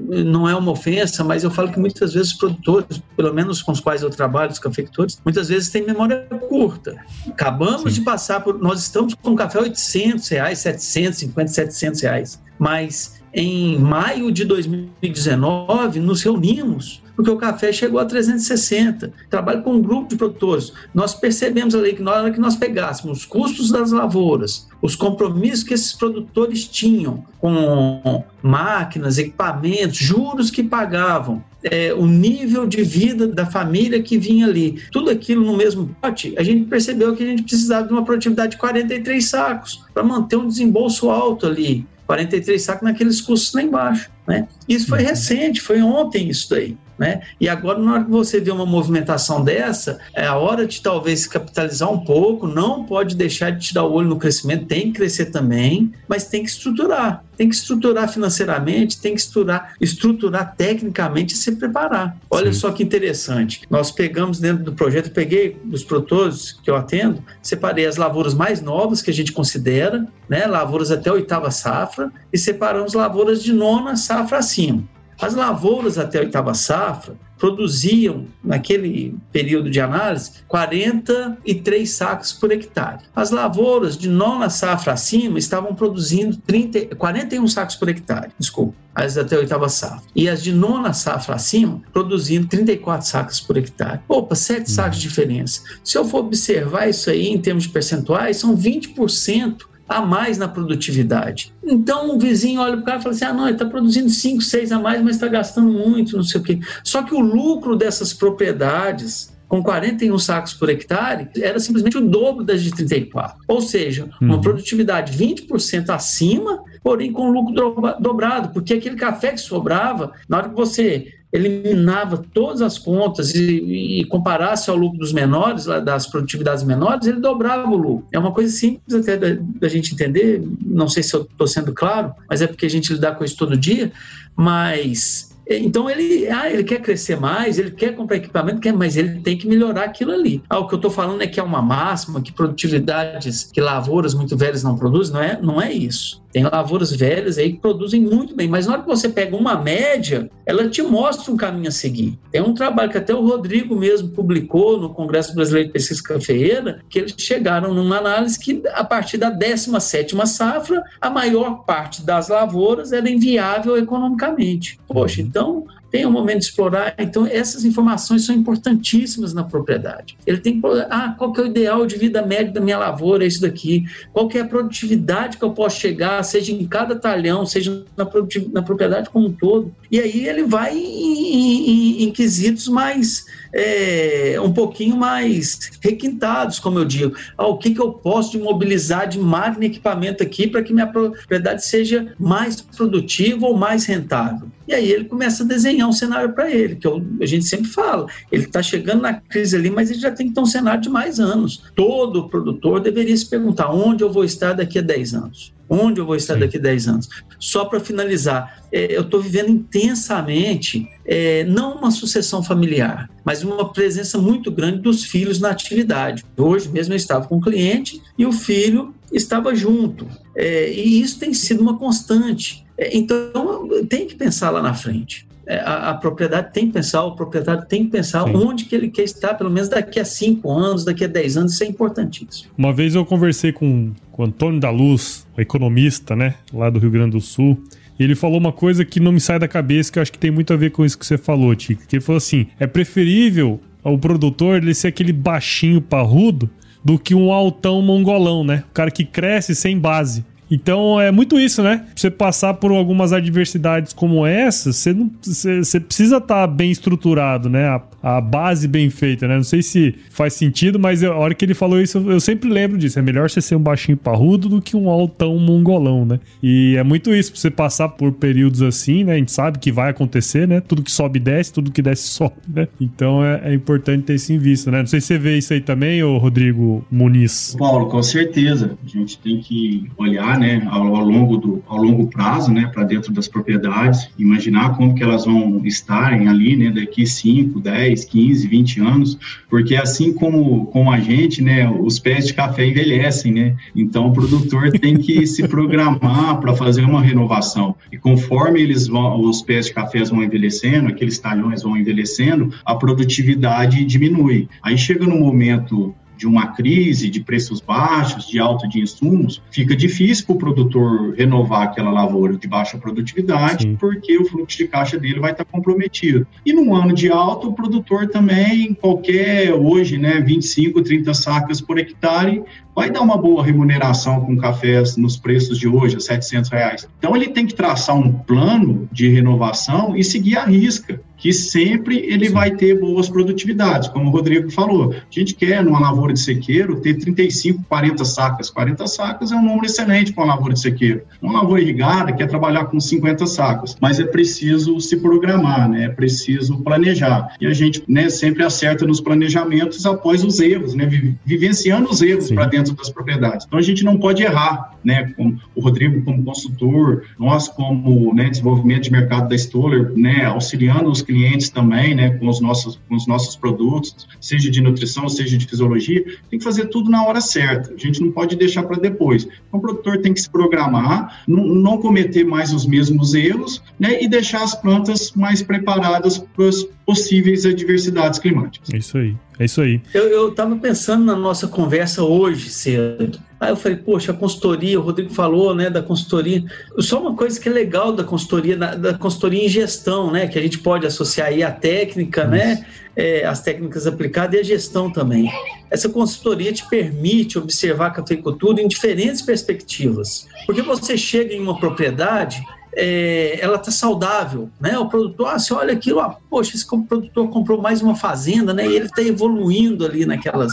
não é uma ofensa, mas eu falo que muitas vezes os produtores, pelo menos com os quais eu trabalho, os cafeicultores, muitas vezes têm memória curta. Acabamos Sim. de passar por. Nós estamos com café 800 reais, 750, 700 reais. Mas em maio de 2019, nos reunimos porque o café chegou a 360. Trabalho com um grupo de produtores. Nós percebemos ali que na hora que nós pegássemos os custos das lavouras, os compromissos que esses produtores tinham com máquinas, equipamentos, juros que pagavam, é, o nível de vida da família que vinha ali, tudo aquilo no mesmo pote, a gente percebeu que a gente precisava de uma produtividade de 43 sacos para manter um desembolso alto ali. 43 sacos naqueles custos lá embaixo. Né? Isso foi uhum. recente, foi ontem isso daí. Né? E agora, na hora que você vê uma movimentação dessa, é a hora de talvez se capitalizar um pouco, não pode deixar de tirar o olho no crescimento, tem que crescer também, mas tem que estruturar. Tem que estruturar financeiramente, tem que estruturar, estruturar tecnicamente e se preparar. Olha Sim. só que interessante. Nós pegamos dentro do projeto, peguei dos produtores que eu atendo, separei as lavouras mais novas que a gente considera, né, lavouras até a oitava safra, e separamos lavouras de nona safra acima. As lavouras até a oitava safra produziam, naquele período de análise, 43 sacos por hectare. As lavouras de nona safra acima estavam produzindo 30, 41 sacos por hectare, desculpa, as até a oitava safra. E as de nona safra acima, produzindo 34 sacos por hectare. Opa, 7 hum. sacos de diferença. Se eu for observar isso aí em termos percentuais, são 20% a mais na produtividade. Então o vizinho olha para o cara e fala assim: ah, não, ele está produzindo 5, 6 a mais, mas está gastando muito, não sei o quê. Só que o lucro dessas propriedades com 41 sacos por hectare, era simplesmente o dobro das de 34. Ou seja, uma uhum. produtividade 20% acima, porém com lucro dobrado, porque aquele café que sobrava, na hora que você eliminava todas as contas e, e, comparasse ao lucro dos menores, das produtividades menores, ele dobrava o lucro. É uma coisa simples até da, da gente entender, não sei se eu estou sendo claro, mas é porque a gente lidar com isso todo dia, mas então ele, ah, ele quer crescer mais, ele quer comprar equipamento, quer, mas ele tem que melhorar aquilo ali. Ah, o que eu estou falando é que é uma máxima, que produtividades, que lavouras muito velhas não produzem, não é, não é isso. Tem lavouras velhas aí que produzem muito bem, mas na hora que você pega uma média, ela te mostra um caminho a seguir. Tem um trabalho que até o Rodrigo mesmo publicou no Congresso Brasileiro de Pesquisa Cafeeira, que eles chegaram numa análise que a partir da 17ª safra, a maior parte das lavouras era inviável economicamente. Poxa, então então, tem um momento de explorar. Então, essas informações são importantíssimas na propriedade. Ele tem que, ah, qual que é o ideal de vida média da minha lavoura? Isso daqui. Qual que é a produtividade que eu posso chegar, seja em cada talhão, seja na, na propriedade como um todo. E aí ele vai em, em, em quesitos mais é, um pouquinho mais requintados, como eu digo. Ah, o que, que eu posso mobilizar de máquina e equipamento aqui para que minha propriedade seja mais produtiva ou mais rentável? E aí ele começa a desenhar um cenário para ele, que eu, a gente sempre fala. Ele está chegando na crise ali, mas ele já tem que ter um cenário de mais anos. Todo produtor deveria se perguntar onde eu vou estar daqui a 10 anos. Onde eu vou estar Sim. daqui a 10 anos? Só para finalizar, é, eu estou vivendo intensamente, é, não uma sucessão familiar, mas uma presença muito grande dos filhos na atividade. Hoje mesmo eu estava com um cliente e o filho estava junto. É, e isso tem sido uma constante. É, então, tem que pensar lá na frente. É, a, a, propriedade tem que pensar, o proprietário tem que pensar Sim. onde que ele quer estar, pelo menos daqui a cinco anos, daqui a dez anos, isso é importantíssimo. Uma vez eu conversei com, com o Antônio da Luz, o economista, né, lá do Rio Grande do Sul, e ele falou uma coisa que não me sai da cabeça, que eu acho que tem muito a ver com isso que você falou, Tico, que ele falou assim, é preferível o produtor ele ser aquele baixinho parrudo do que um altão mongolão, né? O cara que cresce sem base. Então é muito isso, né? Você passar por algumas adversidades como essa, você, não, você, você precisa estar tá bem estruturado, né? A, a, base bem feita, né? Não sei se faz sentido, mas eu, a hora que ele falou isso, eu, eu sempre lembro disso. É melhor você ser um baixinho parrudo do que um altão mongolão, né? E é muito isso, pra você passar por períodos assim, né? A gente sabe que vai acontecer, né? Tudo que sobe desce, tudo que desce sobe, né? Então é, é importante ter isso em vista, né? Não sei se você vê isso aí também, ô Rodrigo Muniz. Paulo, com certeza. A gente tem que olhar olhar, né, ao, ao, longo do ao longo prazo, né, para dentro das propriedades, imaginar como que elas vão estarem ali, né, daqui 5, 10, 15, 20 anos, porque assim como com a gente, né, os pés de café envelhecem, né? Então o produtor tem que se programar para fazer uma renovação. E conforme eles vão, os pés de café vão envelhecendo, aqueles talhões vão envelhecendo, a produtividade diminui. Aí chega no momento de uma crise de preços baixos, de alta de insumos, fica difícil para o produtor renovar aquela lavoura de baixa produtividade, Sim. porque o fluxo de caixa dele vai estar comprometido. E num ano de alta, o produtor também, qualquer, hoje, né, 25, 30 sacas por hectare, vai dar uma boa remuneração com cafés nos preços de hoje, a 700 reais. Então ele tem que traçar um plano de renovação e seguir a risca, que sempre ele vai ter boas produtividades, como o Rodrigo falou. A gente quer, numa lavoura de sequeiro, ter 35, 40 sacas. 40 sacas é um número excelente para uma lavoura de sequeiro. Uma lavoura irrigada quer trabalhar com 50 sacas, mas é preciso se programar, né? é preciso planejar. E a gente né, sempre acerta nos planejamentos após os erros, né? vivenciando os erros para dentro das propriedades. Então a gente não pode errar, né? Como o Rodrigo como consultor, nós como né, desenvolvimento de mercado da Stoller, né, auxiliando os clientes também, né, com os nossos com os nossos produtos, seja de nutrição, seja de fisiologia, tem que fazer tudo na hora certa. A gente não pode deixar para depois. Então o produtor tem que se programar, não, não cometer mais os mesmos erros, né, e deixar as plantas mais preparadas para as possíveis adversidades climáticas. É isso aí. É isso aí. Eu estava pensando na nossa conversa hoje cedo. Aí eu falei, poxa, a consultoria, o Rodrigo falou, né, da consultoria. Só uma coisa que é legal da consultoria, da, da consultoria em gestão, né, que a gente pode associar aí a técnica, né, isso. né, é, as técnicas aplicadas e a gestão também. Essa consultoria te permite observar a cafeicultura em diferentes perspectivas. Porque você chega em uma propriedade é, ela está saudável, né? O produtor, ah, você olha aquilo, ah, poxa, esse produtor comprou mais uma fazenda, né? E ele está evoluindo ali naquelas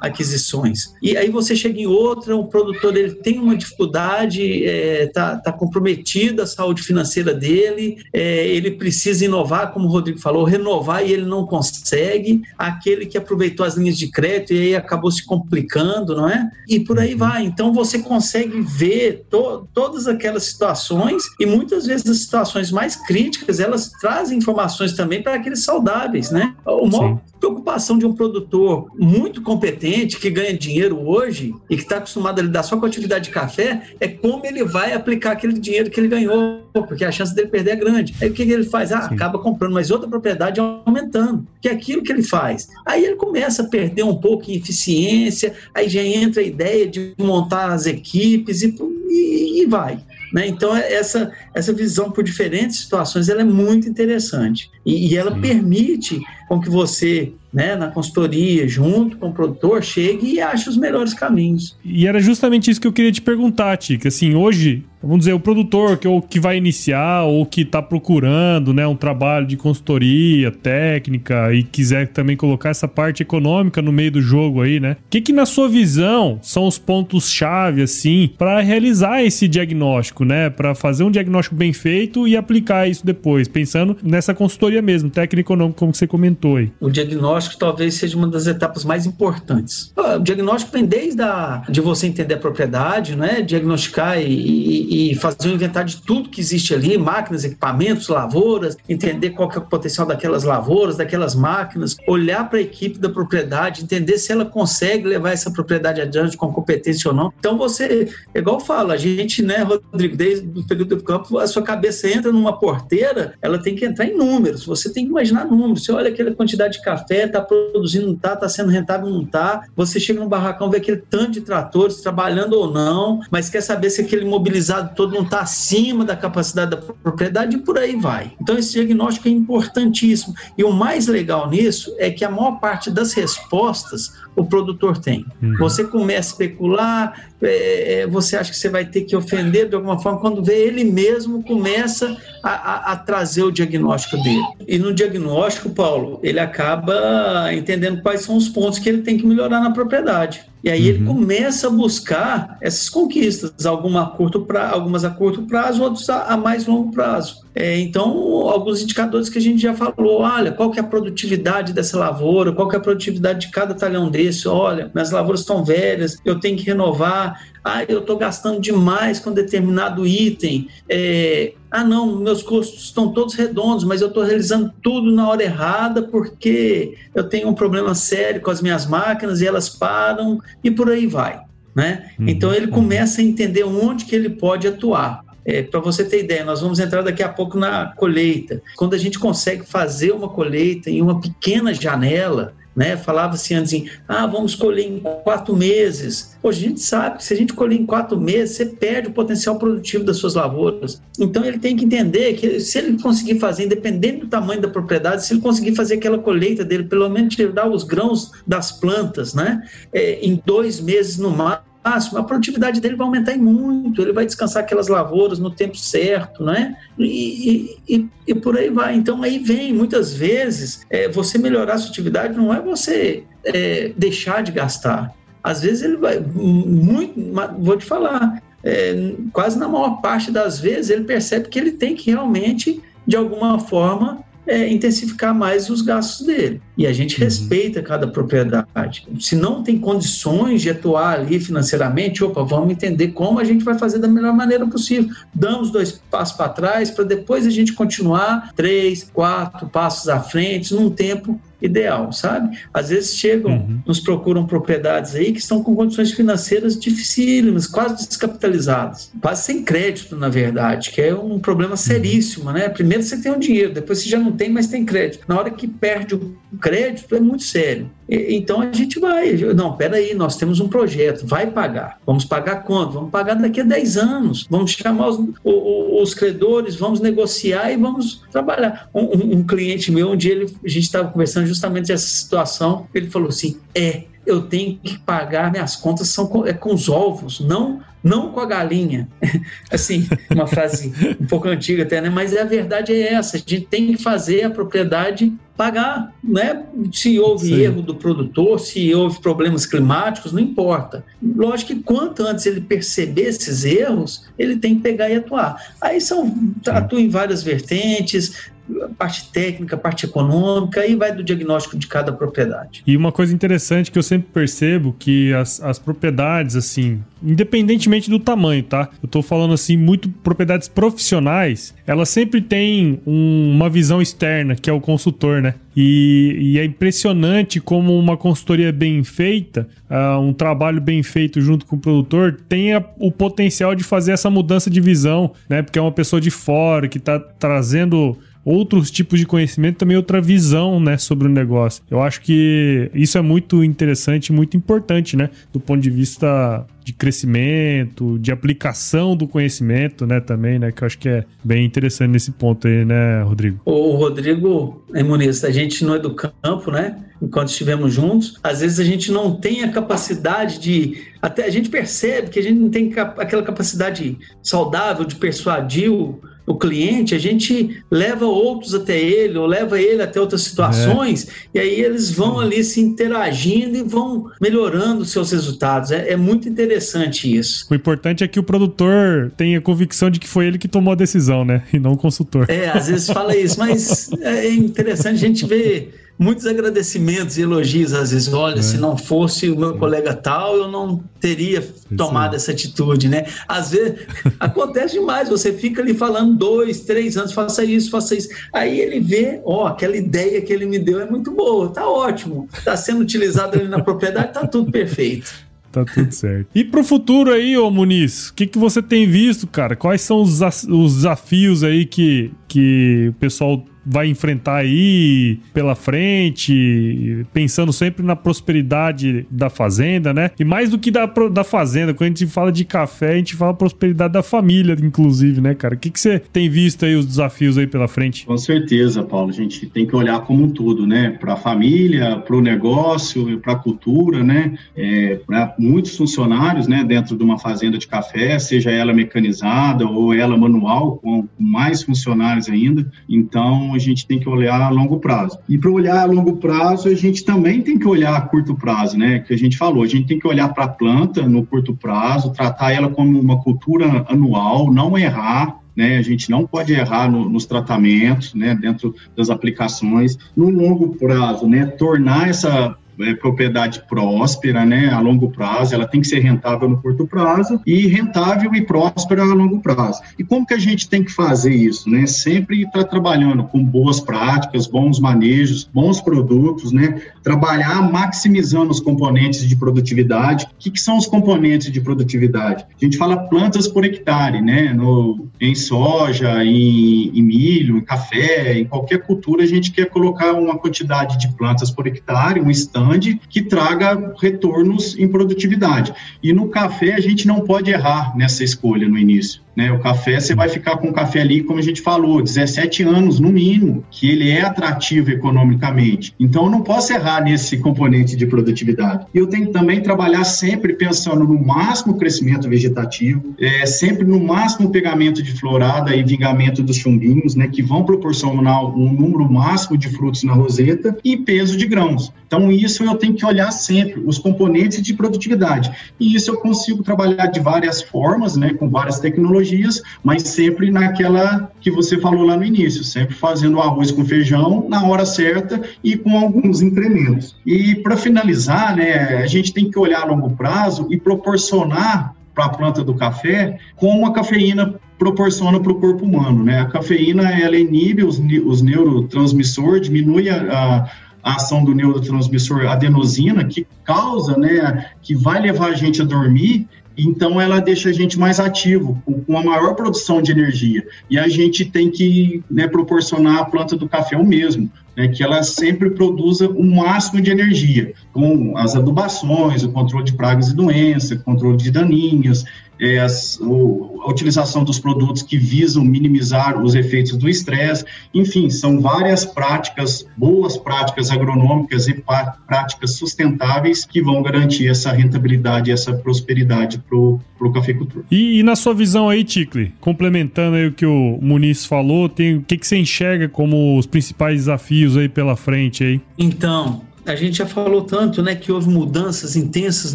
aquisições. E aí você chega em outra, o produtor ele tem uma dificuldade, está é, tá, tá comprometido a saúde financeira dele, é, ele precisa inovar, como o Rodrigo falou, renovar e ele não consegue. Aquele que aproveitou as linhas de crédito e aí acabou se complicando, não é? E por aí uhum. vai. Então você consegue ver to, todas aquelas situações e muitas vezes as situações mais críticas elas trazem informações também para aqueles saudáveis, né? Maior preocupação de um produtor muito competente que ganha dinheiro hoje e que está acostumado a lidar só com a atividade de café é como ele vai aplicar aquele dinheiro que ele ganhou, porque a chance dele perder é grande. Aí o que, ele faz? Ah, Sim. acaba comprando mais outra propriedade aumentando, que é aquilo que ele faz. Aí ele começa a perder um pouco em eficiência, aí já entra a ideia de montar as equipes e, e, e vai. Né? Então, é, essa, essa visão por diferentes situações ela é muito interessante. E, e ela Sim. permite com que você né, na consultoria, junto com o produtor, chegue e ache os melhores caminhos. E era justamente isso que eu queria te perguntar, Tica. Assim, hoje, vamos dizer, o produtor que, ou que vai iniciar ou que está procurando né, um trabalho de consultoria técnica e quiser também colocar essa parte econômica no meio do jogo aí, né? O que, que na sua visão são os pontos-chave, assim, para realizar esse diagnóstico, né? Para fazer um diagnóstico bem feito e aplicar isso depois, pensando nessa consultoria mesmo, técnico econômico, como você comentou aí. O diagnóstico talvez seja uma das etapas mais importantes. O diagnóstico vem desde a, de você entender a propriedade, né? diagnosticar e, e, e, fazer um inventário de tudo que existe ali, máquinas, equipamentos, lavouras, entender qual é o potencial daquelas lavouras, daquelas máquinas, olhar para a equipe da propriedade, entender se ela consegue levar essa propriedade adiante com competência ou não. Então você, igual eu falo, a gente, né, Rodrigo, desde o período do campo, a sua cabeça entra numa porteira, ela tem que entrar em números, você tem que imaginar números. Você olha quantidade de café, está produzindo, não está, está sendo rentável, não está. Você chega no barracão, vê aquele tanto de tratores trabalhando ou não, mas quer saber se aquele mobilizado todo não está acima da capacidade da propriedade e por aí vai. Então, esse diagnóstico é importantíssimo. E o mais legal nisso é que a maior parte das respostas o produtor tem. Uhum. Você começa a especular, é, é, você acha que você vai ter que ofender de alguma forma, quando vê ele mesmo começa a, a, a trazer o diagnóstico dele. E no diagnóstico, Paulo, ele acaba entendendo quais são os pontos que ele tem que melhorar na propriedade. E aí uhum. ele começa a buscar essas conquistas, alguma a curto pra, algumas a curto prazo, outras a, mais longo prazo. É, então, alguns indicadores que a gente já falou, olha, qual que é a produtividade dessa lavoura, qual que é a produtividade de cada talhão desse, olha, minhas lavouras estão velhas, eu tenho que renovar, ah, eu estou gastando demais com determinado item, é, ah não, meus custos estão todos redondos, mas eu estou realizando tudo na hora errada porque eu tenho um problema sério com as minhas máquinas e elas param e por aí vai. Né? Uhum. Então ele começa a entender onde que ele pode atuar. É, Para você ter ideia, nós vamos entrar daqui a pouco na colheita. Quando a gente consegue fazer uma colheita em uma pequena janela, né? Falava-se antes, em, ah, vamos colher em quatro meses. Hoje a gente sabe que se a gente colher em quatro meses, você perde o potencial produtivo das suas lavouras. Então ele tem que entender que se ele conseguir fazer, independente do tamanho da propriedade, se ele conseguir fazer aquela colheita dele, pelo menos tirar os grãos das plantas, né? É, em dois meses no máximo, máximo, a produtividade dele vai aumentar muito, ele vai descansar aquelas lavouras no tempo certo, né? E, e, e por aí vai. Então aí vem, muitas vezes, é, você melhorar a sua atividade não é você é, deixar de gastar. Às vezes ele vai, muito, vou te falar, é, quase na maior parte das vezes ele percebe que ele tem que realmente, de alguma forma, é, intensificar mais os gastos dele. E a gente uhum. respeita cada propriedade. Se não tem condições de atuar ali financeiramente, opa, vamos entender como a gente vai fazer da melhor maneira possível. Damos dois passos para trás para depois a gente continuar três, quatro passos à frente num tempo ideal, sabe? Às vezes chegam, uhum. nos procuram propriedades aí que estão com condições financeiras dificílimas, quase descapitalizadas, quase sem crédito, na verdade, que é um problema uhum. seríssimo, né? Primeiro você tem o um dinheiro, depois você já não tem, mas tem crédito. Na hora que perde o crédito, é muito sério. Então a gente vai, não, peraí, nós temos um projeto, vai pagar. Vamos pagar quanto? Vamos pagar daqui a 10 anos. Vamos chamar os, os, os credores, vamos negociar e vamos trabalhar. Um, um, cliente meu, um dia ele, a gente estava conversando justamente essa situação, ele falou assim: é, eu tenho que pagar, minhas contas são com, é com os ovos, não não com a galinha. assim, uma frase um pouco antiga até, né? Mas a verdade é essa, a gente tem que fazer a propriedade pagar, né? Se houve Sim. erro do produtor, se houve problemas climáticos, não importa. Lógico que quanto antes ele perceber esses erros, ele tem que pegar e atuar. Aí são atua em várias vertentes, parte técnica, parte econômica, e vai do diagnóstico de cada propriedade. E uma coisa interessante que eu sempre percebo que as, as propriedades, assim, independentemente do tamanho, tá? Eu tô falando assim, muito propriedades profissionais, elas sempre têm um, uma visão externa, que é o consultor, né? E, e, é impressionante como uma consultoria bem feita, uh, um trabalho bem feito junto com o produtor, tem a, o potencial de fazer essa mudança de visão, né? Porque é uma pessoa de fora que tá trazendo outros tipos de conhecimento, também outra visão, né, sobre o negócio. Eu acho que isso é muito interessante, muito importante, né, do ponto de vista de crescimento, de aplicação do conhecimento, né, também, né, que eu acho que é bem interessante nesse ponto aí, né, Rodrigo? O Rodrigo, é, Muniz, a gente não é do campo, né, enquanto estivemos juntos, às vezes a gente não tem a capacidade de, até a gente percebe que a gente não tem aquela capacidade saudável de persuadir o o cliente, a gente leva outros até ele, ou leva ele até outras situações, é. e aí eles vão ali se interagindo e vão melhorando os seus resultados. É, é, muito interessante isso. O importante é que o produtor tenha convicção de que foi ele que tomou a decisão, né? E não o consultor. É, às vezes fala isso, mas é interessante a gente ver muitos agradecimentos e elogios às vezes. Olha, é. se não fosse o meu colega tal, eu não teria tomado essa atitude, né? Às vezes acontece demais, você fica ali falando dois, três anos, faça isso, faça isso. Aí ele vê, ó, aquela ideia que ele me deu é muito boa, tá ótimo, tá sendo utilizado ali na propriedade, tá tudo perfeito. Tá tudo certo. E pro futuro aí, ô Muniz, o que, que você tem visto, cara? Quais são os, os desafios aí que, que o pessoal vai enfrentar aí pela frente, pensando sempre na prosperidade da fazenda, né? E mais do que da, da fazenda, quando a gente fala de café, a gente fala prosperidade da família, inclusive, né, cara? O que, que você tem visto aí, os desafios aí pela frente? Com certeza, Paulo. A gente tem que olhar como um todo, né? Para a família, para o negócio, para a cultura, né? É, para muitos funcionários, né, dentro de uma fazenda de café, seja ela mecanizada ou ela manual, com mais funcionários ainda. Então, A gente tem que olhar a longo prazo. E para olhar a longo prazo, a gente também tem que olhar a curto prazo, né? Que a gente falou, a gente tem que olhar para a planta no curto prazo, tratar ela como uma cultura anual, não errar, né? A gente não pode errar no, nos tratamentos, né? Dentro das aplicações. No longo prazo, né? Tornar essa é, propriedade próspera, né, a longo prazo, ela tem que ser rentável no curto prazo e rentável e próspera a longo prazo. E como que a gente tem que fazer isso, né? Sempre estar tá trabalhando com boas práticas, bons manejos, bons produtos, né? Trabalhar maximizando os componentes de produtividade. O que, que são os componentes de produtividade? A gente fala plantas por hectare, né? No, em soja, em, em milho, em café, em qualquer cultura, a gente quer colocar uma quantidade de plantas por hectare, um stand que traga retornos em produtividade. E no café a gente não pode errar nessa escolha no início. Né? O café, você vai ficar com o café ali, como a gente falou, 17 anos no mínimo, que ele é atrativo economicamente. Então, eu não posso errar nesse componente de produtividade. E eu tenho que também trabalhar sempre pensando no máximo crescimento vegetativo, é, sempre no máximo pegamento de florada e vingamento dos chumbinhos, né, que vão proporcionar um número máximo de frutos na roseta e peso de grãos. Então, isso eu tenho que olhar sempre, os componentes de produtividade. E isso eu consigo trabalhar de várias formas, né, com várias tecnologias tecnologias, mas sempre naquela que você falou lá no início, sempre fazendo arroz com feijão na hora certa e com alguns incrementos. E para finalizar, né, a gente tem que olhar a longo prazo e proporcionar para a planta do café como a cafeína proporciona para o corpo humano, né? A cafeína ela inibe os, os neurotransmissores, diminui a, a a ação do neurotransmissor adenosina, que causa, né, que vai levar a gente a dormir então ela deixa a gente mais ativo, com uma maior produção de energia. E a gente tem que né, proporcionar à planta do café o mesmo, né, que ela sempre produza o máximo de energia, com as adubações, o controle de pragas e doenças, controle de daninhas, é, as, o, a utilização dos produtos que visam minimizar os efeitos do estresse. Enfim, são várias práticas, boas práticas agronômicas e práticas sustentáveis que vão garantir essa rentabilidade, essa prosperidade para o cafeicultor. E, e, na sua visão aí, Ticle, complementando aí o que o Muniz falou, tem, o que, que você enxerga como os principais desafios aí pela frente aí? Então, a gente já falou tanto, né, que houve mudanças intensas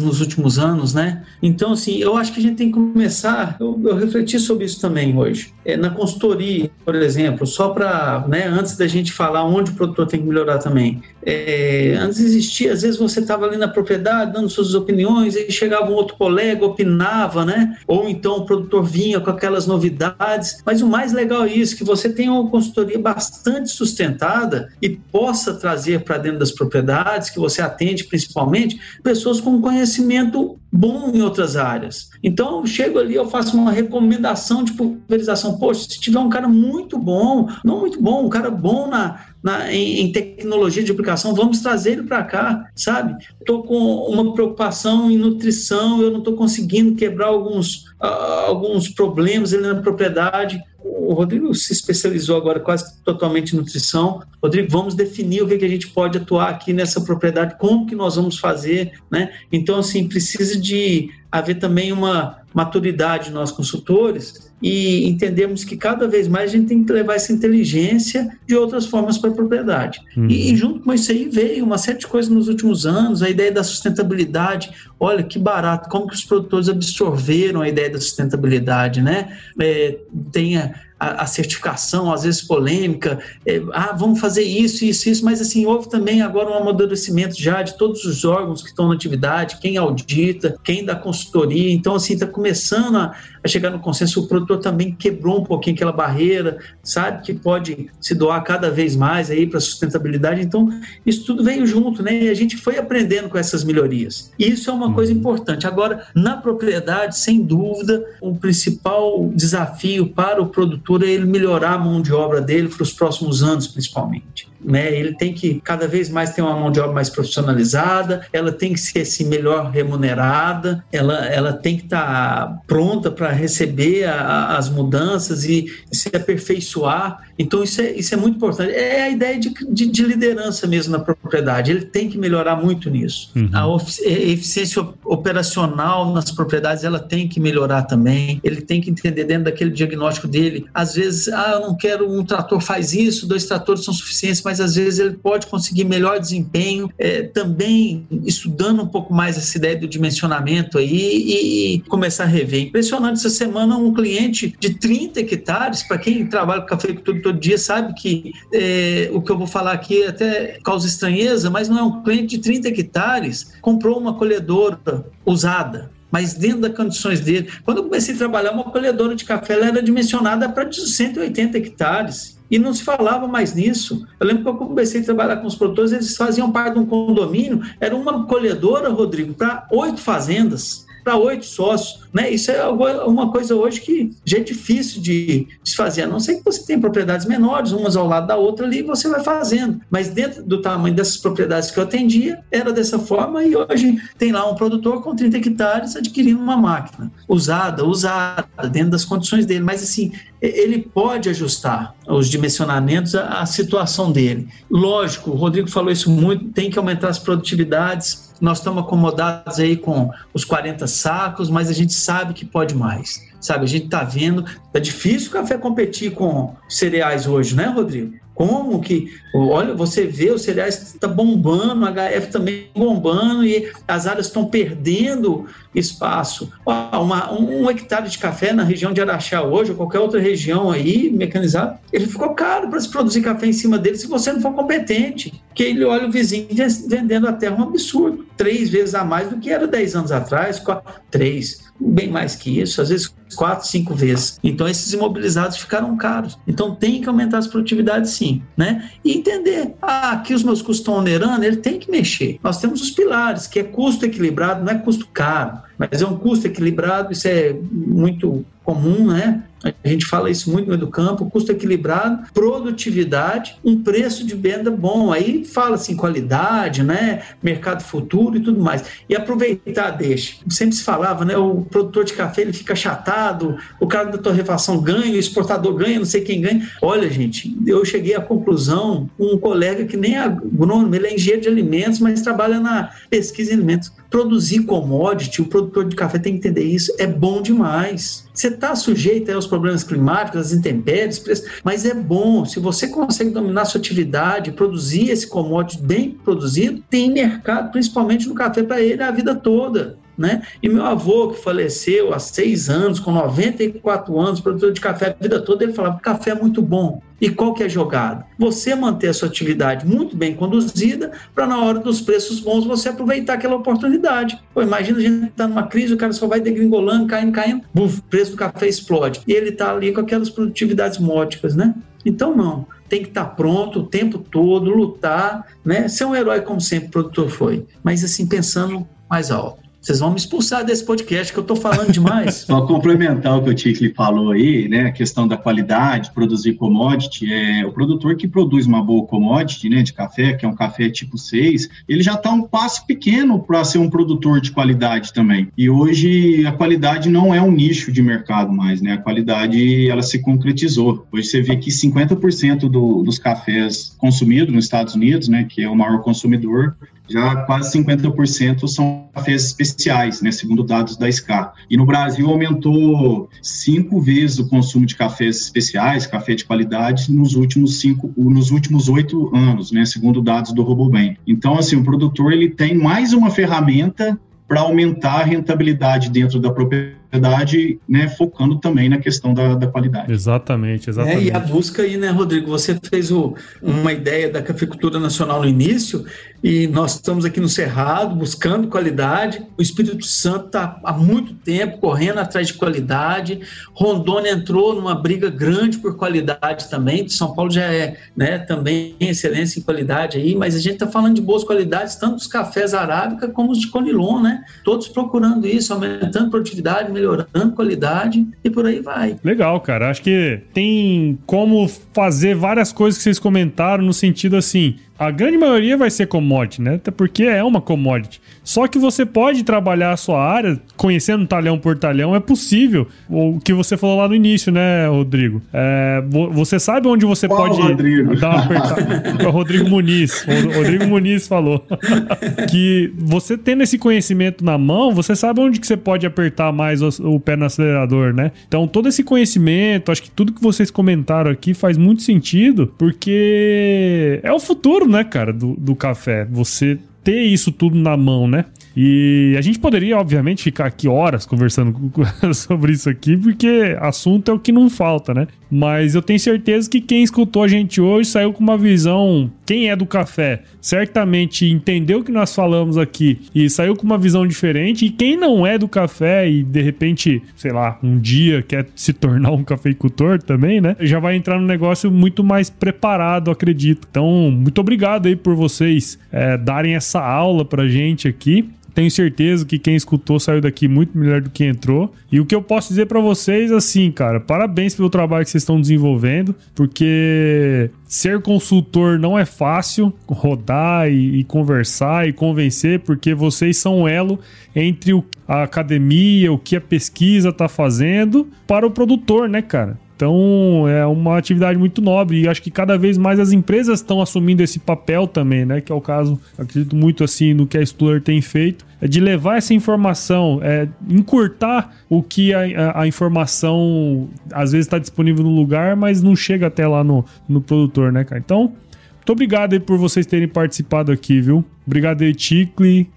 nos últimos anos, né? Então, assim, eu acho que a gente tem que começar. Eu, eu refleti sobre isso também hoje. É, na consultoria, por exemplo, só para, né, antes da gente falar onde o produtor tem que melhorar também. É, antes existia, às vezes você estava ali na propriedade dando suas opiniões, e chegava um outro colega, opinava, né? Ou então o produtor vinha com aquelas novidades. Mas o mais legal é isso, que você tenha uma consultoria bastante sustentada e possa trazer para dentro das propriedades que você atende principalmente pessoas com conhecimento bom em outras áreas. Então, eu chego ali, eu faço uma recomendação de pulverização. Poxa, se tiver um cara muito bom, não muito bom, um cara bom na, na em, em, tecnologia de aplicação, vamos trazer ele para cá, sabe? Estou com uma preocupação em nutrição, eu não estou conseguindo quebrar alguns, uh, alguns problemas ali na propriedade o Rodrigo se especializou agora quase totalmente em nutrição. Rodrigo, vamos definir o que, que a gente pode atuar aqui nessa propriedade, como que nós vamos fazer, né? Então, assim, precisa de haver também uma maturidade nós consultores e entendemos que cada vez mais a gente tem que levar essa inteligência de outras formas para a propriedade. Uhum. E, e, junto com isso aí veio uma série de coisas nos últimos anos, a ideia da sustentabilidade. Olha que barato, como que os produtores absorveram a ideia da sustentabilidade, né? É, tem a, a, a, certificação, às vezes polêmica, é, ah, vamos fazer isso, isso, isso, mas assim, houve também agora um amadurecimento já de todos os órgãos que estão na atividade, quem audita, quem dá consultoria, então assim, está começando a, a, chegar no consenso, o produtor também quebrou um pouquinho aquela barreira, sabe, que pode se doar cada vez mais aí para sustentabilidade, então isso tudo veio junto, né, e a gente foi aprendendo com essas melhorias, e isso é uma coisa uhum. importante. Agora, na propriedade, sem dúvida, o principal desafio para o produtor é ele melhorar a mão de obra dele para os próximos anos, principalmente. Né? Ele tem que cada vez mais ter uma mão de obra mais profissionalizada, ela tem que ser assim, melhor remunerada, ela, ela tem que estar tá pronta para receber a, as mudanças e, e, se aperfeiçoar. Então, isso é, isso é muito importante. É a ideia de, de, de liderança mesmo na propriedade. Ele tem que melhorar muito nisso. Uhum. A eficiência operacional nas propriedades ela tem que melhorar também. Ele tem que entender dentro daquele diagnóstico dele. Às vezes, ah, eu não quero um trator faz isso, dois tratores são suficientes, mas às vezes ele pode conseguir melhor desempenho. É, também estudando um pouco mais essa ideia do dimensionamento aí e começar a rever. Impressionante essa semana um cliente de 30 hectares, para quem trabalha com cafeicultura todo dia sabe que é, o que eu vou falar aqui até causa estranheza, mas não é um cliente de 30 hectares, comprou uma colhedora usada mas dentro das condições dele. Quando eu comecei a trabalhar, uma colhedora de café ela era dimensionada para 180 hectares. E não se falava mais nisso. Eu lembro que eu comecei a trabalhar com os produtores, eles faziam parte de um condomínio, era uma colhedora, Rodrigo, para oito fazendas para oito sócios. Né? Isso é uma coisa hoje que já é difícil de se fazer, a não ser que você tenha propriedades menores, umas ao lado da outra ali, você vai fazendo. Mas dentro do tamanho dessas propriedades que eu atendia, era dessa forma, e hoje tem lá um produtor com 30 hectares adquirindo uma máquina usada, usada, dentro das condições dele. Mas assim, ele pode ajustar os dimensionamentos à situação dele. Lógico, o Rodrigo falou isso muito, tem que aumentar as produtividades nós estamos acomodados aí com os 40 sacos, mas a gente sabe que pode mais. Sabe, a gente está vendo, é difícil o café competir com cereais hoje, né, Rodrigo? Como que, olha, você vê os cereais está bombando, a HF também bombando e as áreas estão perdendo espaço. Uma, um hectare de café na região de Araxá hoje, ou qualquer outra região aí, mecanizado, ele ficou caro para se produzir café em cima dele se você não for competente. Que ele olha o vizinho vendendo a terra um absurdo. Três vezes a mais do que era dez anos atrás, quatro, três bem mais que isso, às vezes quatro, cinco vezes. Então esses imobilizados ficaram caros. Então tem que aumentar as produtividades sim, né? E entender, ah, aqui os meus custos estão onerando, ele tem que mexer. Nós temos os pilares, que é custo equilibrado, não é custo caro, mas é um custo equilibrado, isso é muito comum, né? A gente fala isso muito no meio do campo, custo equilibrado, produtividade, um preço de venda bom. Aí fala assim, qualidade, né? Mercado futuro e tudo mais. E aproveitar deixa. Sempre se falava, né? O produtor de café ele fica chatado, o cara da torrefação ganha, o exportador ganha, não sei quem ganha. Olha, gente, eu cheguei à conclusão, um colega que nem é agrônomo, ele é engenheiro de alimentos, mas trabalha na pesquisa em alimentos. Produzir commodity, o produtor de café tem que entender isso, é bom demais. Você está sujeito aos problemas climáticos, às intempéries, mas é bom. Se você consegue dominar sua atividade, produzir esse commodity bem produzido, tem mercado, principalmente no café, para ele a vida toda. Né? E meu avô, que faleceu há seis anos, com 94 anos, produtor de café a vida toda, ele falava: café é muito bom. E qual que é a jogada? Você manter a sua atividade muito bem conduzida, para na hora dos preços bons você aproveitar aquela oportunidade. Pô, imagina a gente estar tá numa crise, o cara só vai degringolando, caindo, caindo, buf, o preço do café explode. E ele está ali com aquelas produtividades módicas, né? Então, não. Tem que estar tá pronto o tempo todo, lutar, né? Ser um herói como sempre o produtor foi. Mas, assim, pensando mais alto. Vocês vão me expulsar desse podcast que eu estou falando demais. Só complementar o que o Ticli falou aí, né? A questão da qualidade, produzir commodity. É, o produtor que produz uma boa commodity, né, de café, que é um café tipo 6, ele já está um passo pequeno para ser um produtor de qualidade também. E hoje a qualidade não é um nicho de mercado mais, né? A qualidade ela se concretizou. Hoje você vê que 50% do, dos cafés consumidos nos Estados Unidos, né, que é o maior consumidor, já quase 50% são cafés especiais, né, segundo dados da SCA. E no Brasil aumentou cinco vezes o consumo de cafés especiais, café de qualidade, nos últimos cinco, nos últimos oito anos, né, segundo dados do RoboBank. Então, assim, o produtor ele tem mais uma ferramenta para aumentar a rentabilidade dentro da propriedade verdade, né, focando também na questão da, da qualidade. Exatamente, exatamente. É, e a busca aí, né, Rodrigo? Você fez o, uma ideia da cafeicultura nacional no início, e nós estamos aqui no Cerrado buscando qualidade. O Espírito Santo está há muito tempo correndo atrás de qualidade. Rondônia entrou numa briga grande por qualidade também. São Paulo já é né, também excelência em qualidade aí, mas a gente está falando de boas qualidades, tanto dos cafés arábica como os de Conilon, né? Todos procurando isso, aumentando produtividade, melhorando qualidade e por aí vai. Legal, cara. Acho que tem como fazer várias coisas que vocês comentaram no sentido assim, a grande maioria vai ser commodity, né? Até porque é uma commodity. Só que você pode trabalhar a sua área conhecendo talhão por talhão, é possível. O que você falou lá no início, né, Rodrigo? É, você sabe onde você Qual pode Rodrigo? dar uma apertada. o Rodrigo Muniz. O Rodrigo Muniz falou que você tendo esse conhecimento na mão, você sabe onde que você pode apertar mais o, o pé no acelerador, né? Então, todo esse conhecimento, acho que tudo que vocês comentaram aqui faz muito sentido, porque é o futuro, né, cara, do, do café. Você ter isso tudo na mão, né? E a gente poderia, obviamente, ficar aqui horas conversando sobre isso aqui, porque assunto é o que não falta, né? Mas eu tenho certeza que quem escutou a gente hoje saiu com uma visão. Quem é do café certamente entendeu o que nós falamos aqui e saiu com uma visão diferente. E quem não é do café e de repente, sei lá, um dia quer se tornar um cafeicultor também, né? Já vai entrar no negócio muito mais preparado, acredito. Então, muito obrigado aí por vocês é, darem essa aula pra gente aqui. Tenho certeza que quem escutou saiu daqui muito melhor do que entrou. E o que eu posso dizer para vocês, assim, cara, parabéns pelo trabalho que vocês estão desenvolvendo, porque ser consultor não é fácil, rodar e, e conversar e convencer, porque vocês são o elo entre o, a academia, o que a pesquisa tá fazendo, para o produtor, né, cara? Então é uma atividade muito nobre e acho que cada vez mais as empresas estão assumindo esse papel também, né? Que é o caso, acredito muito assim no que a Stuller tem feito, é de levar essa informação, é, encurtar o que a, a, a informação às vezes está disponível no lugar, mas não chega até lá no, no produtor, né, cara? Então, muito obrigado aí por vocês terem participado aqui, viu? Obrigado aí.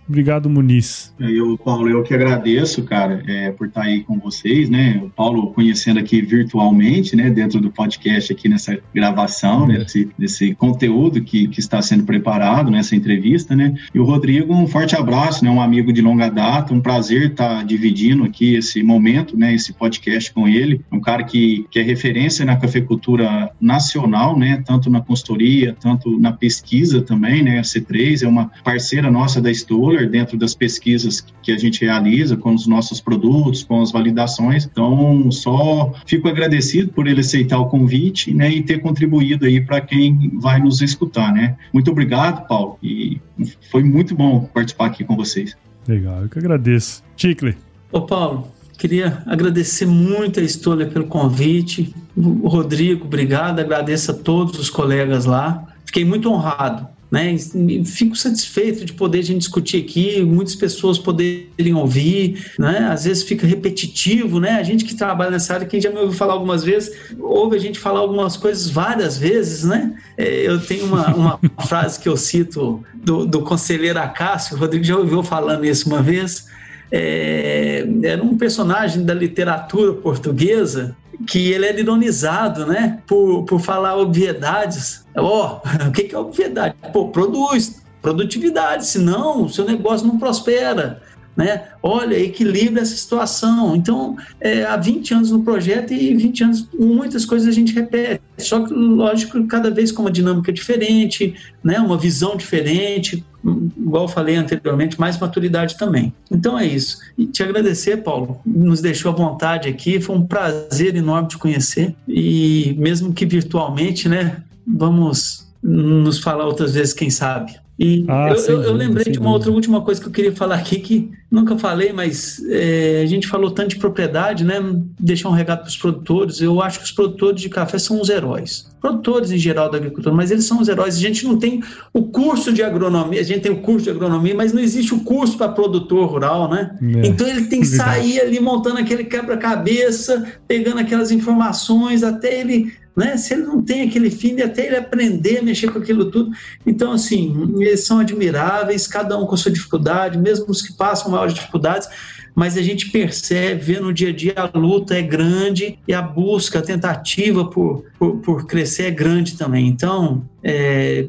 Obrigado, Muniz. Eu, Paulo, eu que agradeço, cara, é, por estar aí com vocês, né? O Paulo conhecendo aqui virtualmente, né? Dentro do podcast aqui nessa gravação, né, desse, desse conteúdo que, que está sendo preparado nessa entrevista, né? E o Rodrigo, um forte abraço, né? Um amigo de longa data, um prazer estar dividindo aqui esse momento, né? Esse podcast com ele. Um cara que, que é referência na cafeicultura nacional, né? Tanto na consultoria, tanto na pesquisa também, né? A C3 é uma parceira nossa da Stoller dentro das pesquisas que a gente realiza com os nossos produtos, com as validações. Então, só fico agradecido por ele aceitar o convite, né, e ter contribuído aí para quem vai nos escutar, né? Muito obrigado, Paulo, e foi muito bom participar aqui com vocês. Legal, eu que agradeço. Ticle. Ô, Paulo, queria agradecer muito a Stoller pelo convite. O Rodrigo, obrigado. Agradeço a todos os colegas lá. Fiquei muito honrado né? Fico satisfeito de poder a gente discutir aqui, muitas pessoas poderem ouvir, né? Às vezes fica repetitivo, né? A gente que trabalha nessa área, quem já me ouviu falar algumas vezes, ouve a gente falar algumas coisas várias vezes, né? É, eu tenho uma, uma frase que eu cito do, do conselheiro Acácio, o Rodrigo já ouviu falando isso uma vez, é, era um personagem da literatura portuguesa que ele era ironizado, né, por, por falar obviedades. Ó, oh, o que é obviedade? Pô, produz, produtividade, senão o seu negócio não prospera. Né? Olha, equilibra essa situação. Então, é, há 20 anos no projeto e 20 anos, muitas coisas a gente repete. Só que, lógico, cada vez com uma dinâmica diferente, né? uma visão diferente, igual falei anteriormente, mais maturidade também. Então é isso. E te agradecer, Paulo, nos deixou à vontade aqui, foi um prazer enorme te conhecer e mesmo que virtualmente, né, vamos nos falar outras vezes, quem sabe. E ah, eu, eu, eu, lembrei de uma outra última coisa que eu queria falar aqui, que nunca falei, mas é, a gente falou tanto de propriedade, né? Deixar um recado para os produtores. Eu acho que os produtores de café são os heróis. Produtores em geral da agricultura, mas eles são os heróis. A gente não tem o curso de agronomia, a gente tem o curso de agronomia, mas não existe o curso para produtor rural, né? É, então ele tem que sair ali montando aquele quebra-cabeça, pegando aquelas informações até ele né? Se ele não tem aquele fim, até ele aprender a mexer com aquilo tudo. Então, assim, eles são admiráveis, cada um com a sua dificuldade, mesmo os que passam maiores dificuldades, mas a gente percebe, vê no dia a dia a luta é grande e a busca, a tentativa por, por, por crescer é grande também. Então, é,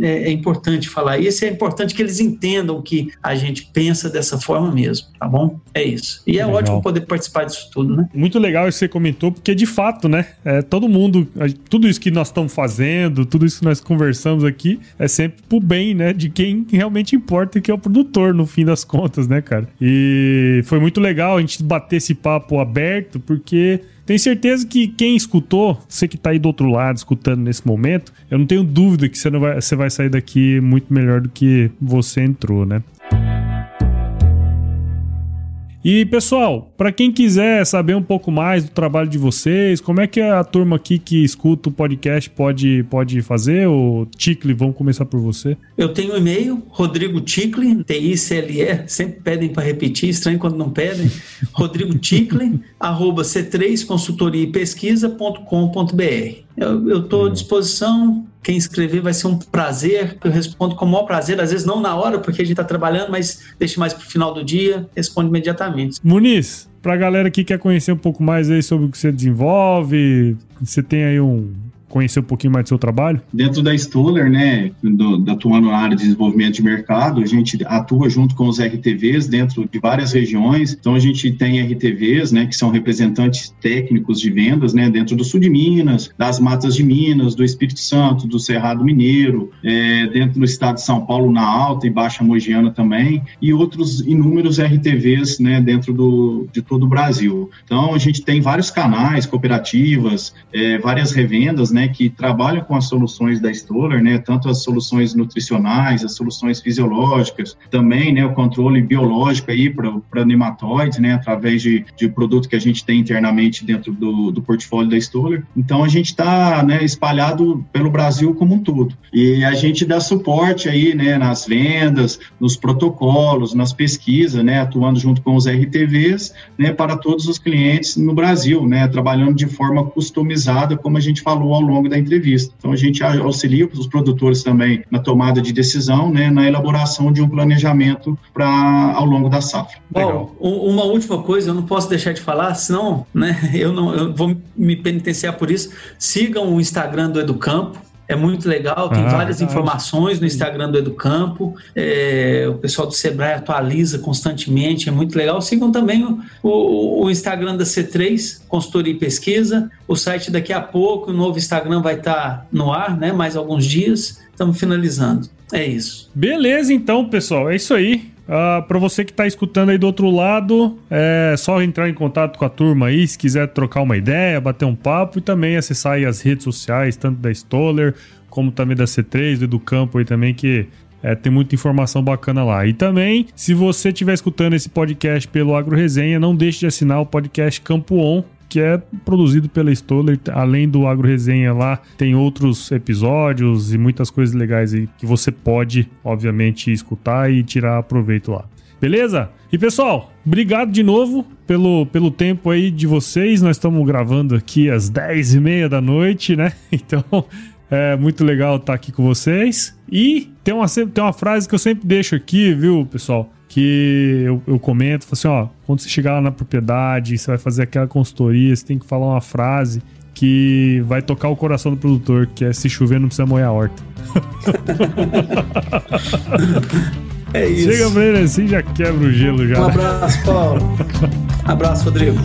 é, é, importante falar isso, é importante que eles entendam que a gente pensa dessa forma mesmo, tá bom? É isso. E é legal. ótimo poder participar disso tudo, né? Muito legal isso que você comentou, porque de fato, né? É, todo mundo, tudo isso que nós estamos fazendo, tudo isso que nós conversamos aqui, é sempre pro bem, né? De quem realmente importa, que é o produtor, no fim das contas, né, cara? E foi muito legal a gente bater esse papo aberto, porque Tenho certeza que quem escutou, você que tá aí do outro lado escutando nesse momento, eu não tenho dúvida que você, não vai, você vai sair daqui muito melhor do que você entrou, né? E pessoal, para quem quiser saber um pouco mais do trabalho de vocês, como é que a turma aqui que escuta o podcast pode, pode fazer? O Ticle, vamos começar por você. Eu tenho um e-mail, Rodrigo Ticle, T-I-C-L-E, sempre pedem para repetir, estranho quando não pedem. Rodrigo Ticle, arroba C3 consultoria e pesquisa.com.br. Eu estou à disposição. Quem escrever vai ser um prazer. Eu respondo com o maior prazer, às vezes não na hora, porque a gente está trabalhando, mas deixe mais para o final do dia, responde imediatamente. Muniz, para a galera que quer conhecer um pouco mais aí sobre o que você desenvolve, você tem aí um, conhecer um pouquinho mais do seu trabalho? Dentro da Stoller, né, do, atuando na área de desenvolvimento de mercado, a gente atua junto com os RTVs dentro de várias regiões. Então a gente tem RTVs, né, que são representantes técnicos de vendas, né, dentro do sul de Minas, das matas de Minas, do Espírito Santo, do Cerrado Mineiro, é, dentro do estado de São Paulo na Alta e Baixa Mogiana também, e outros inúmeros RTVs, né, dentro do, de todo o Brasil. Então a gente tem vários canais, cooperativas, é, várias revendas, né, né, que trabalham com as soluções da Stoller, né, tanto as soluções nutricionais, as soluções fisiológicas, também, né, o controle biológico aí para nematóides, né, através de, de produto que a gente tem internamente dentro do, do portfólio da Stoller. Então a gente está, né, espalhado pelo Brasil como um todo. E a gente dá suporte aí, né, nas vendas, nos protocolos, nas pesquisas, né, atuando junto com os RTVs, né, para todos os clientes no Brasil, né, trabalhando de forma customizada, como a gente falou ao longo longo da entrevista. Então, a gente auxilia os produtores também na tomada de decisão, né, na elaboração de um planejamento para ao longo da safra. Bom, uma última coisa, eu não posso deixar de falar, senão né, eu não eu vou me penitenciar por isso. Sigam o Instagram do Educampo, é muito legal, tem ah, várias verdade. informações no Instagram do Educampo. É, o pessoal do Sebrae atualiza constantemente, é muito legal. Sigam também o, o, o, Instagram da C3, Consultoria e Pesquisa. O site daqui a pouco, o novo Instagram vai estar no ar, né? Mais alguns dias. Estamos finalizando. É isso. Beleza, então, pessoal. É isso aí. Uh, ah, para você que está escutando aí do outro lado, é só entrar em contato com a turma aí, se quiser trocar uma ideia, bater um papo e também acessar as redes sociais, tanto da Stoller como também da C3, do Educampo aí também, que é, tem muita informação bacana lá. E também, se você estiver escutando esse podcast pelo Agro Resenha, não deixe de assinar o podcast Campo On, que é produzido pela Stoller. Além do Agro Resenha lá, tem outros episódios e muitas coisas legais aí que você pode, obviamente, escutar e tirar proveito lá. Beleza? E pessoal, obrigado de novo pelo, pelo tempo aí de vocês. Nós estamos gravando aqui às 10 e meia da noite, né? Então é muito legal estar aqui com vocês. E tem uma, tem uma frase que eu sempre deixo aqui, viu, pessoal? Que eu, eu comento, assim, ó, quando você chegar lá na propriedade, você vai fazer aquela consultoria, você tem que falar uma frase que vai tocar o coração do produtor, que é se chover não precisa molhar a horta. é isso. Chega pra ele assim já quebra o gelo já. Um abraço, Paulo. abraço, Rodrigo.